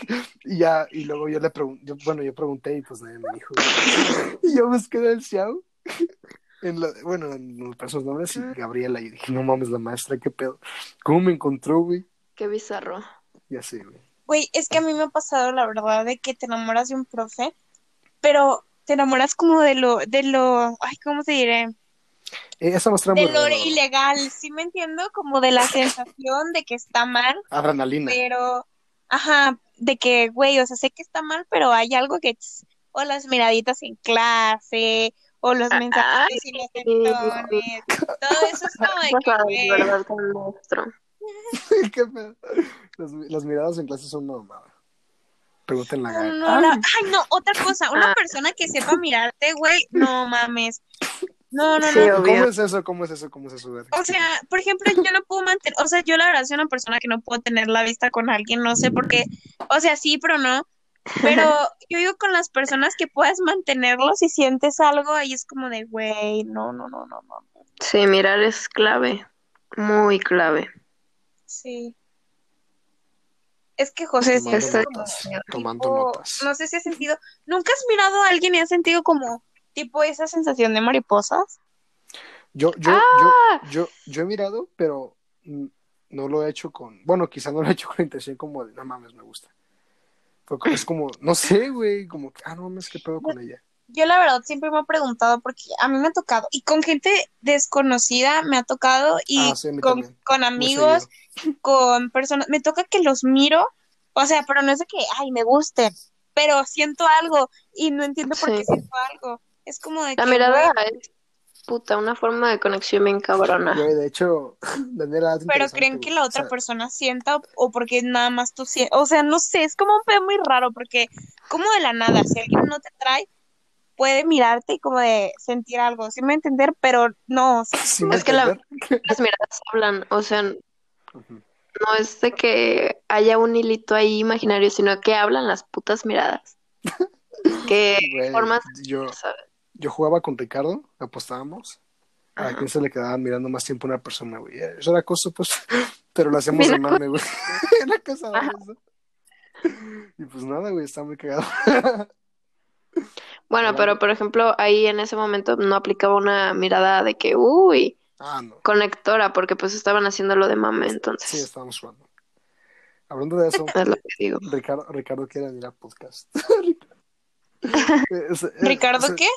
Y ya, y luego yo le pregunté, bueno, yo pregunté y pues nadie me dijo. güey. Y yo busqué en el Xiao, en la, bueno, en los nombres y Gabriela, y dije, no mames, la maestra, qué pedo. ¿Cómo me encontró, güey?
Qué bizarro.
Y así, güey.
güey, es que a mí me ha pasado la verdad de que te enamoras de un profe, pero te enamoras como de lo, de lo, ay, ¿cómo se diré?
Eh, Esa maestra
De
muy
lo ilegal, ¿sí me entiendo? Como de la <laughs> sensación de que está mal,
Adrenalina.
pero, ajá, de que, güey, o sea, sé que está mal, pero hay algo que, o las miraditas en clase, o los
Ay,
mensajes y los
sí.
tentones, todo eso es como de que. <laughs>
¿Qué pedo? Las, las miradas en clase son una mamada. Pregúntenle a
no, no, la- ay, no, otra cosa, una
Ah.
persona que sepa mirarte, güey, no mames, no, no,
Sí,
no,
obvio.
¿Cómo es eso? ¿Cómo es eso? ¿Cómo es eso?
O sea, por ejemplo, yo no puedo mantener, o sea, yo la verdad soy una persona que no puedo tener la vista con alguien, no sé por qué, o sea, sí, pero no. Pero <laughs> yo digo con las personas que puedas mantenerlo, si sientes algo, ahí es como de, güey, no, no, no, no, no.
Sí, mirar es clave. Muy clave.
Sí. Es que José
Tomando notas,
tipo,
tomando notas.
no sé si has sentido, ¿nunca has mirado a alguien y has sentido como tipo esa sensación de mariposas?
Yo, yo,
¡Ah!
yo, yo, yo he mirado, pero no lo he hecho con, bueno, quizá no lo he hecho con intención como de, no mames, me gusta. Es como, no sé, güey, como que, ah, no mames, qué pedo con ella.
Yo la verdad siempre me he preguntado porque a mí me ha tocado y con gente desconocida me ha tocado y
Ah, sí,
con, amigos, con personas, me toca que los miro, o sea, pero no es de que, ay, me gusten, pero siento algo y no entiendo por
Sí.
qué siento algo. Es como de
La
que,
mirada
güey,
es, puta, una forma de conexión bien cabrona.
Güey, de hecho, <laughs> Daniela. es
Pero creen que la
O
otra
sea,
persona sienta o porque nada más tú sientes. O sea, no sé, es como un pedo muy raro porque como de la nada, si alguien no te trae, puede mirarte y como de sentir algo, ¿sí me entender? Pero no, o sea, <laughs>
sin
Es que la-. <laughs> Las miradas hablan, o sea, no es de que haya un hilito ahí imaginario, sino que hablan las putas miradas. Que formas,
yo,
¿sabes?
Yo jugaba con Ricardo, apostábamos. A quién se le quedaba mirando más tiempo a una persona, güey. Eso era cosa, pues. <laughs> Pero lo hacíamos de mame, güey. <laughs> Era cosa de eso. Y pues nada, güey, está muy cagado.
Bueno, pero por ejemplo, ahí en ese momento no aplicaba una mirada de que, uy,
Ah, no.
conectora, porque pues estaban haciendo lo de mame,
Sí,
entonces,
estábamos jugando. Hablando de eso, <laughs>
es lo que digo.
Ricardo, Ricardo quiere venir al podcast.
Ricardo, ¿qué?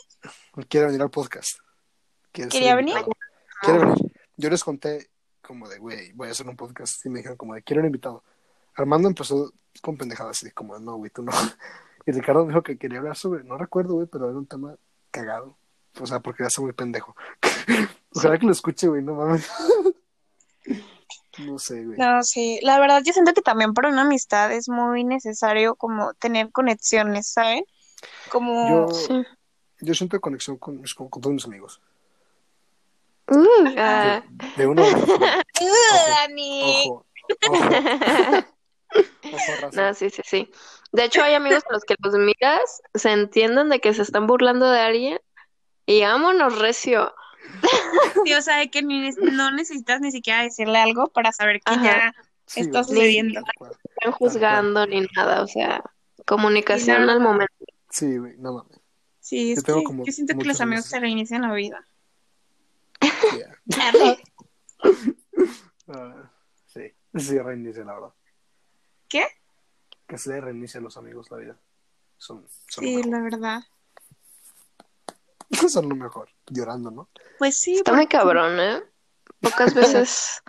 Quiere venir al podcast.
¿Quería venir?
Quiere venir. Yo les conté como de, güey, voy a hacer un podcast. Y me dijeron como de, quiero un invitado. Armando empezó con pendejadas así, como no, güey, tú no. <laughs> Y Ricardo dijo que quería hablar sobre, no recuerdo, güey, pero era un tema cagado. O sea, porque soy muy pendejo. <laughs> Ojalá que lo escuche, güey, no mames. <laughs> No sé, güey.
No, sí, la verdad yo siento que también para una amistad es muy necesario como tener conexiones, ¿saben? Como...
Yo,
Sí.
yo siento conexión con, mis- con, con todos mis amigos.
Uh, ah,
De uno u otro.
¡Ugh, Dani!
Ojo, ojo. <laughs> Ojo, raza.
no, sí, sí, sí. De hecho, hay amigos a los que los miras, se entienden de que se están burlando de alguien y vámonos recio. <laughs>
Sí, o sea, de que ni- no necesitas ni siquiera decirle algo para saber que
Ajá.
ya
Sí,
está sucediendo.
cual.
están juzgando ni nada, o sea, comunicación al momento.
Sí, güey, no mames.
Sí, es
Yo
que
como
yo siento que los amigos se reinician la vida. <laughs>
Yeah. <laughs> Ah, sí, sí, reinicia, la verdad.
¿Qué?
Que se reinicia a los amigos la vida. Son, son,
Sí, la verdad. <laughs>
son lo mejor. Llorando, ¿no?
Pues sí,
Está muy cabrón, ¿eh? Pocas veces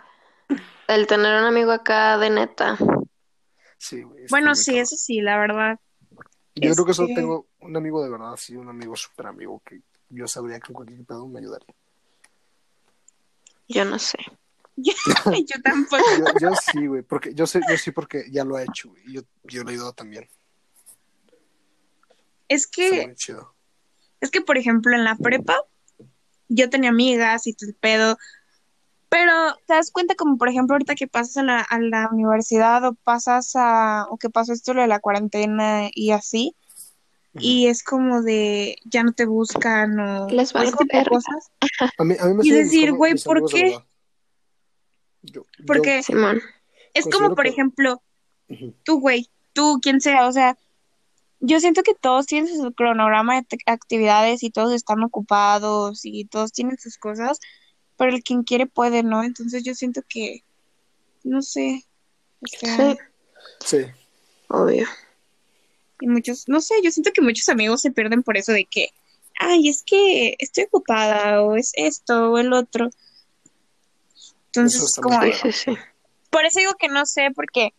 el tener un amigo acá de neta.
Sí, güey.
Bueno, sí,
cabrón.
eso sí, la verdad.
Yo creo que solo tengo un amigo de verdad, sí, un amigo súper amigo que yo sabría que en cualquier pedo me ayudaría.
Yo no sé. <laughs>
Yo, yo tampoco.
Yo, yo sí, güey, porque yo sé, yo sí porque ya lo he hecho, güey, y yo, yo le he ayudado también.
Es que, es que, por ejemplo, en la prepa, yo tenía amigas y todo el pedo. Pero te das cuenta como, por ejemplo, ahorita que pasas a la, a la universidad o pasas a, o que pasó esto lo de la cuarentena y así, y es como de, ya no te buscan o,
Les verga.
cosas.
A mí, a mí me
Y decir, güey, ¿por qué?
Yo-
Porque
yo-
Simón.
es como, por
que-
ejemplo, tú, güey, tú, quien sea, o sea, yo siento que todos tienen su cronograma de actividades y todos están ocupados y todos tienen sus cosas, pero el quien quiere puede, ¿no? Entonces yo siento que, no sé, o sea,
Sí,
Sí,
obvio.
y muchos, no sé, yo siento que muchos amigos se pierden por eso de que, ay, es que estoy ocupada o es esto o el otro. Entonces, como,
sí, sí.
Por eso digo que no sé, porque,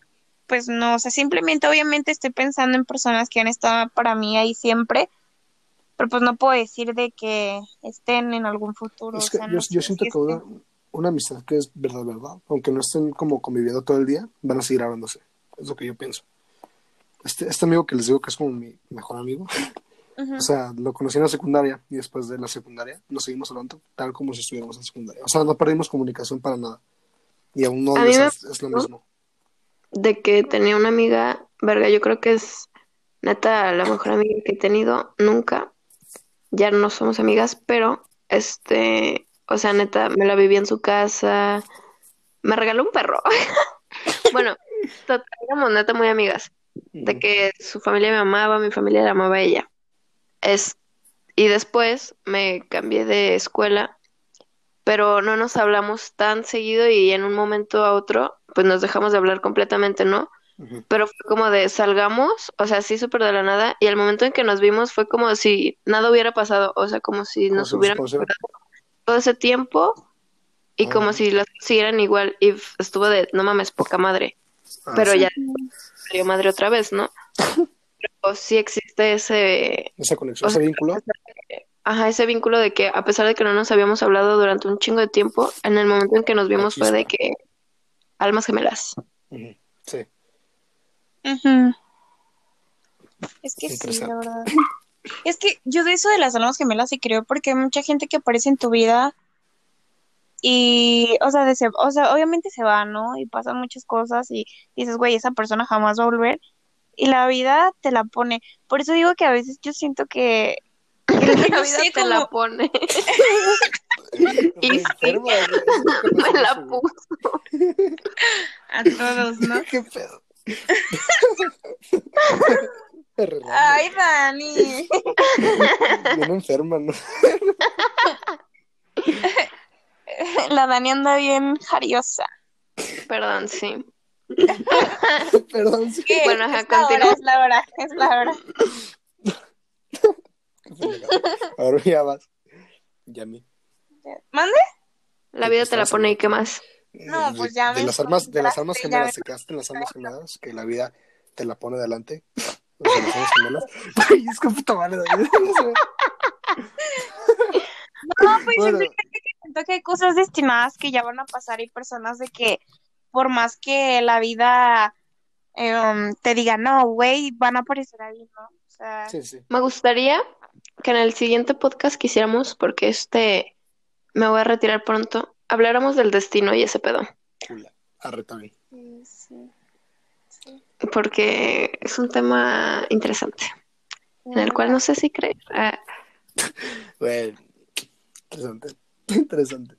pues no, o sea, simplemente obviamente estoy pensando en personas que han estado para mí ahí siempre, pero pues no puedo decir de que estén en algún futuro.
es
o
que
sea,
yo,
no
yo
sé,
siento que
es
una, una amistad que es verdad, verdad, aunque no estén como conviviendo todo el día, van a seguir hablándose. Es lo que yo pienso. Este, este amigo que les digo que es como mi mejor amigo, o sea, lo conocí en la secundaria y después de la secundaria nos seguimos hablando tal como si estuviéramos en secundaria. O sea, no perdimos comunicación para nada. Y aún no
me
es, es lo mismo.
De que tenía una amiga, verga, yo creo que es neta la mejor amiga que he tenido nunca. Ya no somos amigas, pero este, o sea, neta, me la viví en su casa. Me regaló un perro. <laughs> Bueno, total, éramos neta muy amigas. de que su familia me amaba, mi familia la amaba a ella. Es, y después me cambié de escuela, pero no nos hablamos tan seguido y en un momento a otro, pues nos dejamos de hablar completamente, ¿no? Pero fue como de salgamos, o sea, así súper de la nada, y al momento en que nos vimos fue como si nada hubiera pasado, o sea, como si
Como
nos
si
hubieran todo ese tiempo y como si las siguieran igual, y estuvo de, no mames, poca madre
Ah,
pero
sí.
ya salió madre otra vez, ¿no? <laughs> Pero sí existe ese,
Esa conexión,
o
ese vínculo.
ajá, ese vínculo de que a pesar de que no nos habíamos hablado durante un chingo de tiempo, en el momento en que nos vimos
Aquí
fue de que almas gemelas.
Sí.
Es que sí, la verdad. <laughs> Es que yo de eso de las almas gemelas sí creo, porque hay mucha gente que aparece en tu vida y, o sea, de se- o sea, obviamente se va, ¿no? Y pasan muchas cosas y dices, güey, esa persona jamás va a volver. Y la vida te la pone. Por eso digo que a veces yo siento que, que
La <laughs> vida
sé
te la pone. <laughs>
Re
sí.
enferma,
Me la puso.
a todos, ¿no?
¿Qué pedo?
Ay, Dani.
Bien enferma, ¿no?
La Dani anda bien jariosa.
Perdón, sí.
Perdón, sí.
¿Qué?
Bueno,
es la hora, es la hora, es la hora.
Ahora ya vas. Ya a mí.
¿Mande?
La vida te la pone y qué más.
No, pues ya
de
me
las armas, de las armas gemelas,
me
te quedaste en las armas gemelas, que la vida te la pone delante. O sea, las armas gemelas. <laughs> Ay, es que puta madre. <laughs> <laughs>
No, pues
Bueno.
simplemente que siento que hay cosas destinadas que ya van a pasar y personas de que por más que la vida eh, um, te diga, no, güey, van a aparecer ahí, ¿no? O sea,
Sí, sí.
Me gustaría que en el siguiente podcast que hiciéramos, porque este me voy a retirar pronto, habláramos del destino y ese pedo.
Arre también.
sí, sí.
Porque es un tema interesante, en el cual no sé si creer. Ah, <laughs>
Güey, interesante. <laughs> Interesante.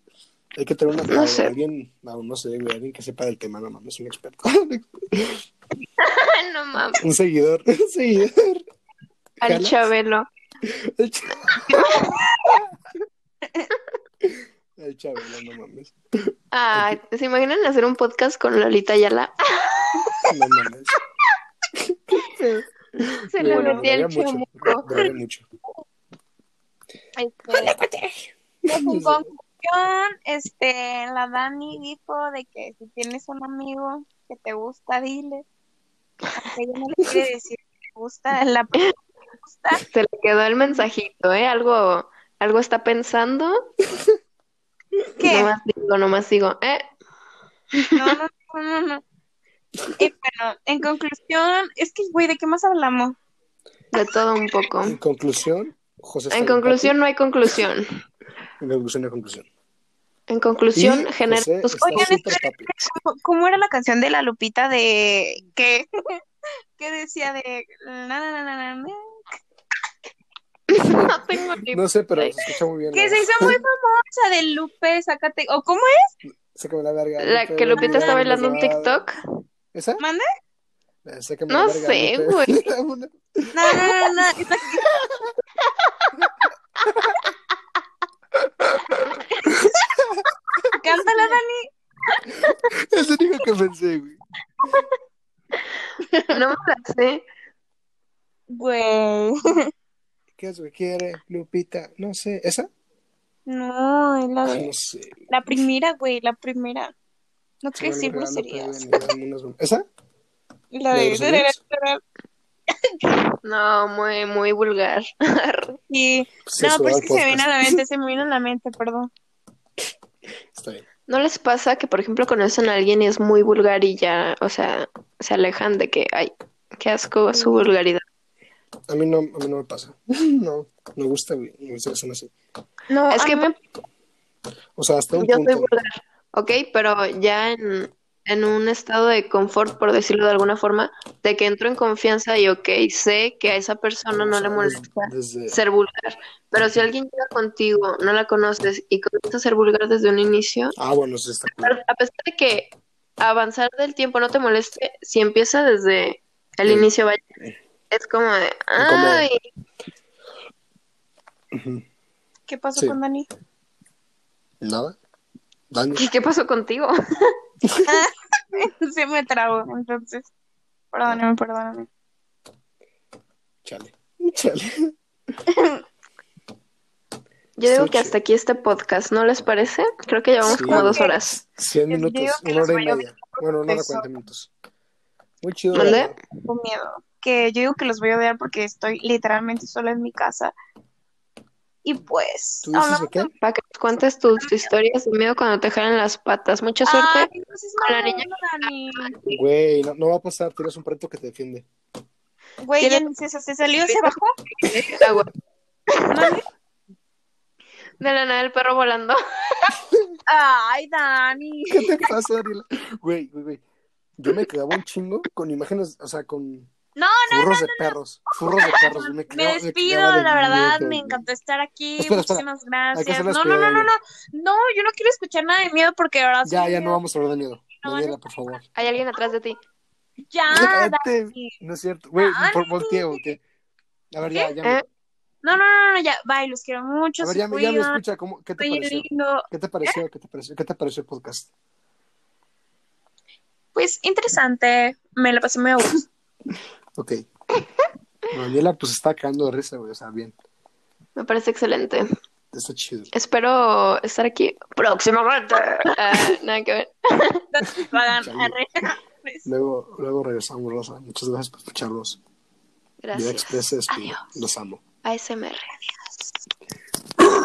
Hay que tener una
No sé.
alguien, no, no sé, güey, alguien que sepa del tema, no mames, un experto. <laughs>
no mames.
un seguidor, un seguidor.
Al
¿Jalas?
Chabelo.
El ch- El Chabelo, no mames.
¿se imaginan hacer un podcast con Lolita Ayala? <laughs>
No mames.
Se le
Bueno,
metía el
mucho,
chamuco.
mucho.
Este, <laughs> pues, en conclusión, este, la Dani dijo de que si tienes un amigo que te gusta, dile. Aunque ella no le quiere decir que te gusta, la persona que te gusta.
Se le quedó el mensajito, ¿eh? Algo, algo está pensando. <laughs>
¿Qué?
Nomás digo, nomás digo, ¿eh?
No, no, no, no, no. Y bueno, en conclusión, es que, güey, ¿de qué más hablamos?
De todo un poco.
En conclusión, José
En conclusión, no hay conclusión.
En conclusión, en conclusión.
En conclusión,
Y
genera
José
tus
está
Oigan. ¿Cómo, cómo era la canción de la Lupita de que, <laughs> que decía de na, na, na, na, na, <laughs>
No tengo <laughs> ni
No sé, pero se escucha muy bien.
que se hizo muy famosa de Lupe, sácate, o cómo es?
Sácame la verga.
La
Lupe,
que Lupita está bailando un
Lupe.
TikTok.
¿Esa?
¿Mande?
Eh, sácame
No
la verga,
sé,
Lupe.
güey. <laughs>
No, no, no, no. Cántala, Dani.
Es lo único que pensé, güey.
No me la sé.
Güey.
¿Qué es, güey? ¿Quiere Lupita? No sé. ¿Esa?
No, es la,
Ay,
de-
no sé.
la primera, güey, la primera. No
Se
quiero decir groserías.
¿Esa?
La
¿La de
de...
groserías?
No, muy, muy vulgar. <laughs>
Sí.
Se
No,
sudó
pues es que se me viene a
podcast.
la mente, se me viene a la mente, perdón.
Está bien.
¿No les pasa que, por ejemplo, conocen a alguien y es muy vulgar y ya, o sea, se alejan de que, ay, qué asco su vulgaridad?
A mí no, a mí no me pasa. <laughs> No, me gusta, güey. Me gusta que así.
No,
Es que
me-
O sea, hasta un
yo soy
punto.
vulgar, ¿ok? Pero ya en, en un estado de confort, por decirlo de alguna forma, de que entro en confianza y, ok, sé que a esa persona no
O sea,
le molesta
Desde,
ser vulgar. Pero si alguien llega contigo, no la conoces y comienza a ser vulgar desde un inicio,
Ah, bueno, sí está
a pesar de que avanzar del tiempo no te moleste, si empieza desde el
Sí.
inicio, vaya, es como de, ay.
¿Qué pasó
Sí.
con Dani?
¿Nada? Dani.
¿qué, qué pasó contigo? <laughs>
Se me trabó, entonces. Perdóname, perdóname.
Chale. Chale.
Yo digo que hasta aquí este podcast, ¿no les parece? Creo que llevamos
Sí.
como dos horas.
100
Yo
minutos, una hora y media. Bueno, una hora cuarenta minutos. Muy chido. Verdad.
Tengo miedo. Que yo digo que los voy a odiar porque estoy literalmente sola en mi casa. Y pues,
¿Tú dices qué?
Para que nos cuentes tus historias de miedo cuando te jalen las patas. Mucha suerte.
Ay, no seas
con la niña.
Dani.
Güey, no, no va a pasar, tienes un perrito que te defiende.
Güey, ya
¿Tienes-
se, se salió, se bajó.
Agua. De la nada el perro volando.
Ay, Dani. <laughs>
¿Qué te pasa, Ariela? Güey, güey, güey. Yo me quedaba un chingo con imágenes, o sea, con
No,
furros de perros. Furros de perros. Me,
Me <laughs>
quedaba- me
despido, la verdad,
miedo,
me encantó estar aquí.
Espera, espera.
Muchísimas gracias. No, no, no, no, no. No, yo no quiero escuchar nada de miedo porque de verdad
Ya, ya no vamos a hablar de miedo.
No,
Daniela,
no.
por favor.
Hay alguien atrás de ti.
Ya. Dani.
No es cierto. Güey, por volteé, volteé. A ver, ya, ya. me-
¿Eh?
No, no, no, no, ya, bye, los quiero mucho.
A ver, ya, me- ya me
cuidan,
escucha. ¿cómo, ¿Qué te pareció?
lindo.
¿Qué te pareció? ¿Qué te pareció? ¿Qué te pareció el podcast?
Pues interesante, me la pasé muy a gusto. <laughs>
Ok. Daniela, pues está cagando de risa, güey, o sea, bien.
Me parece excelente.
Está chido.
Espero estar aquí próximamente. uh, nada que ver. <laughs>
luego, luego regresamos, Rosa. Muchas gracias por escucharlos.
Gracias.
Yo expresé
Adiós.
Los amo.
ASMR. Adiós. <laughs>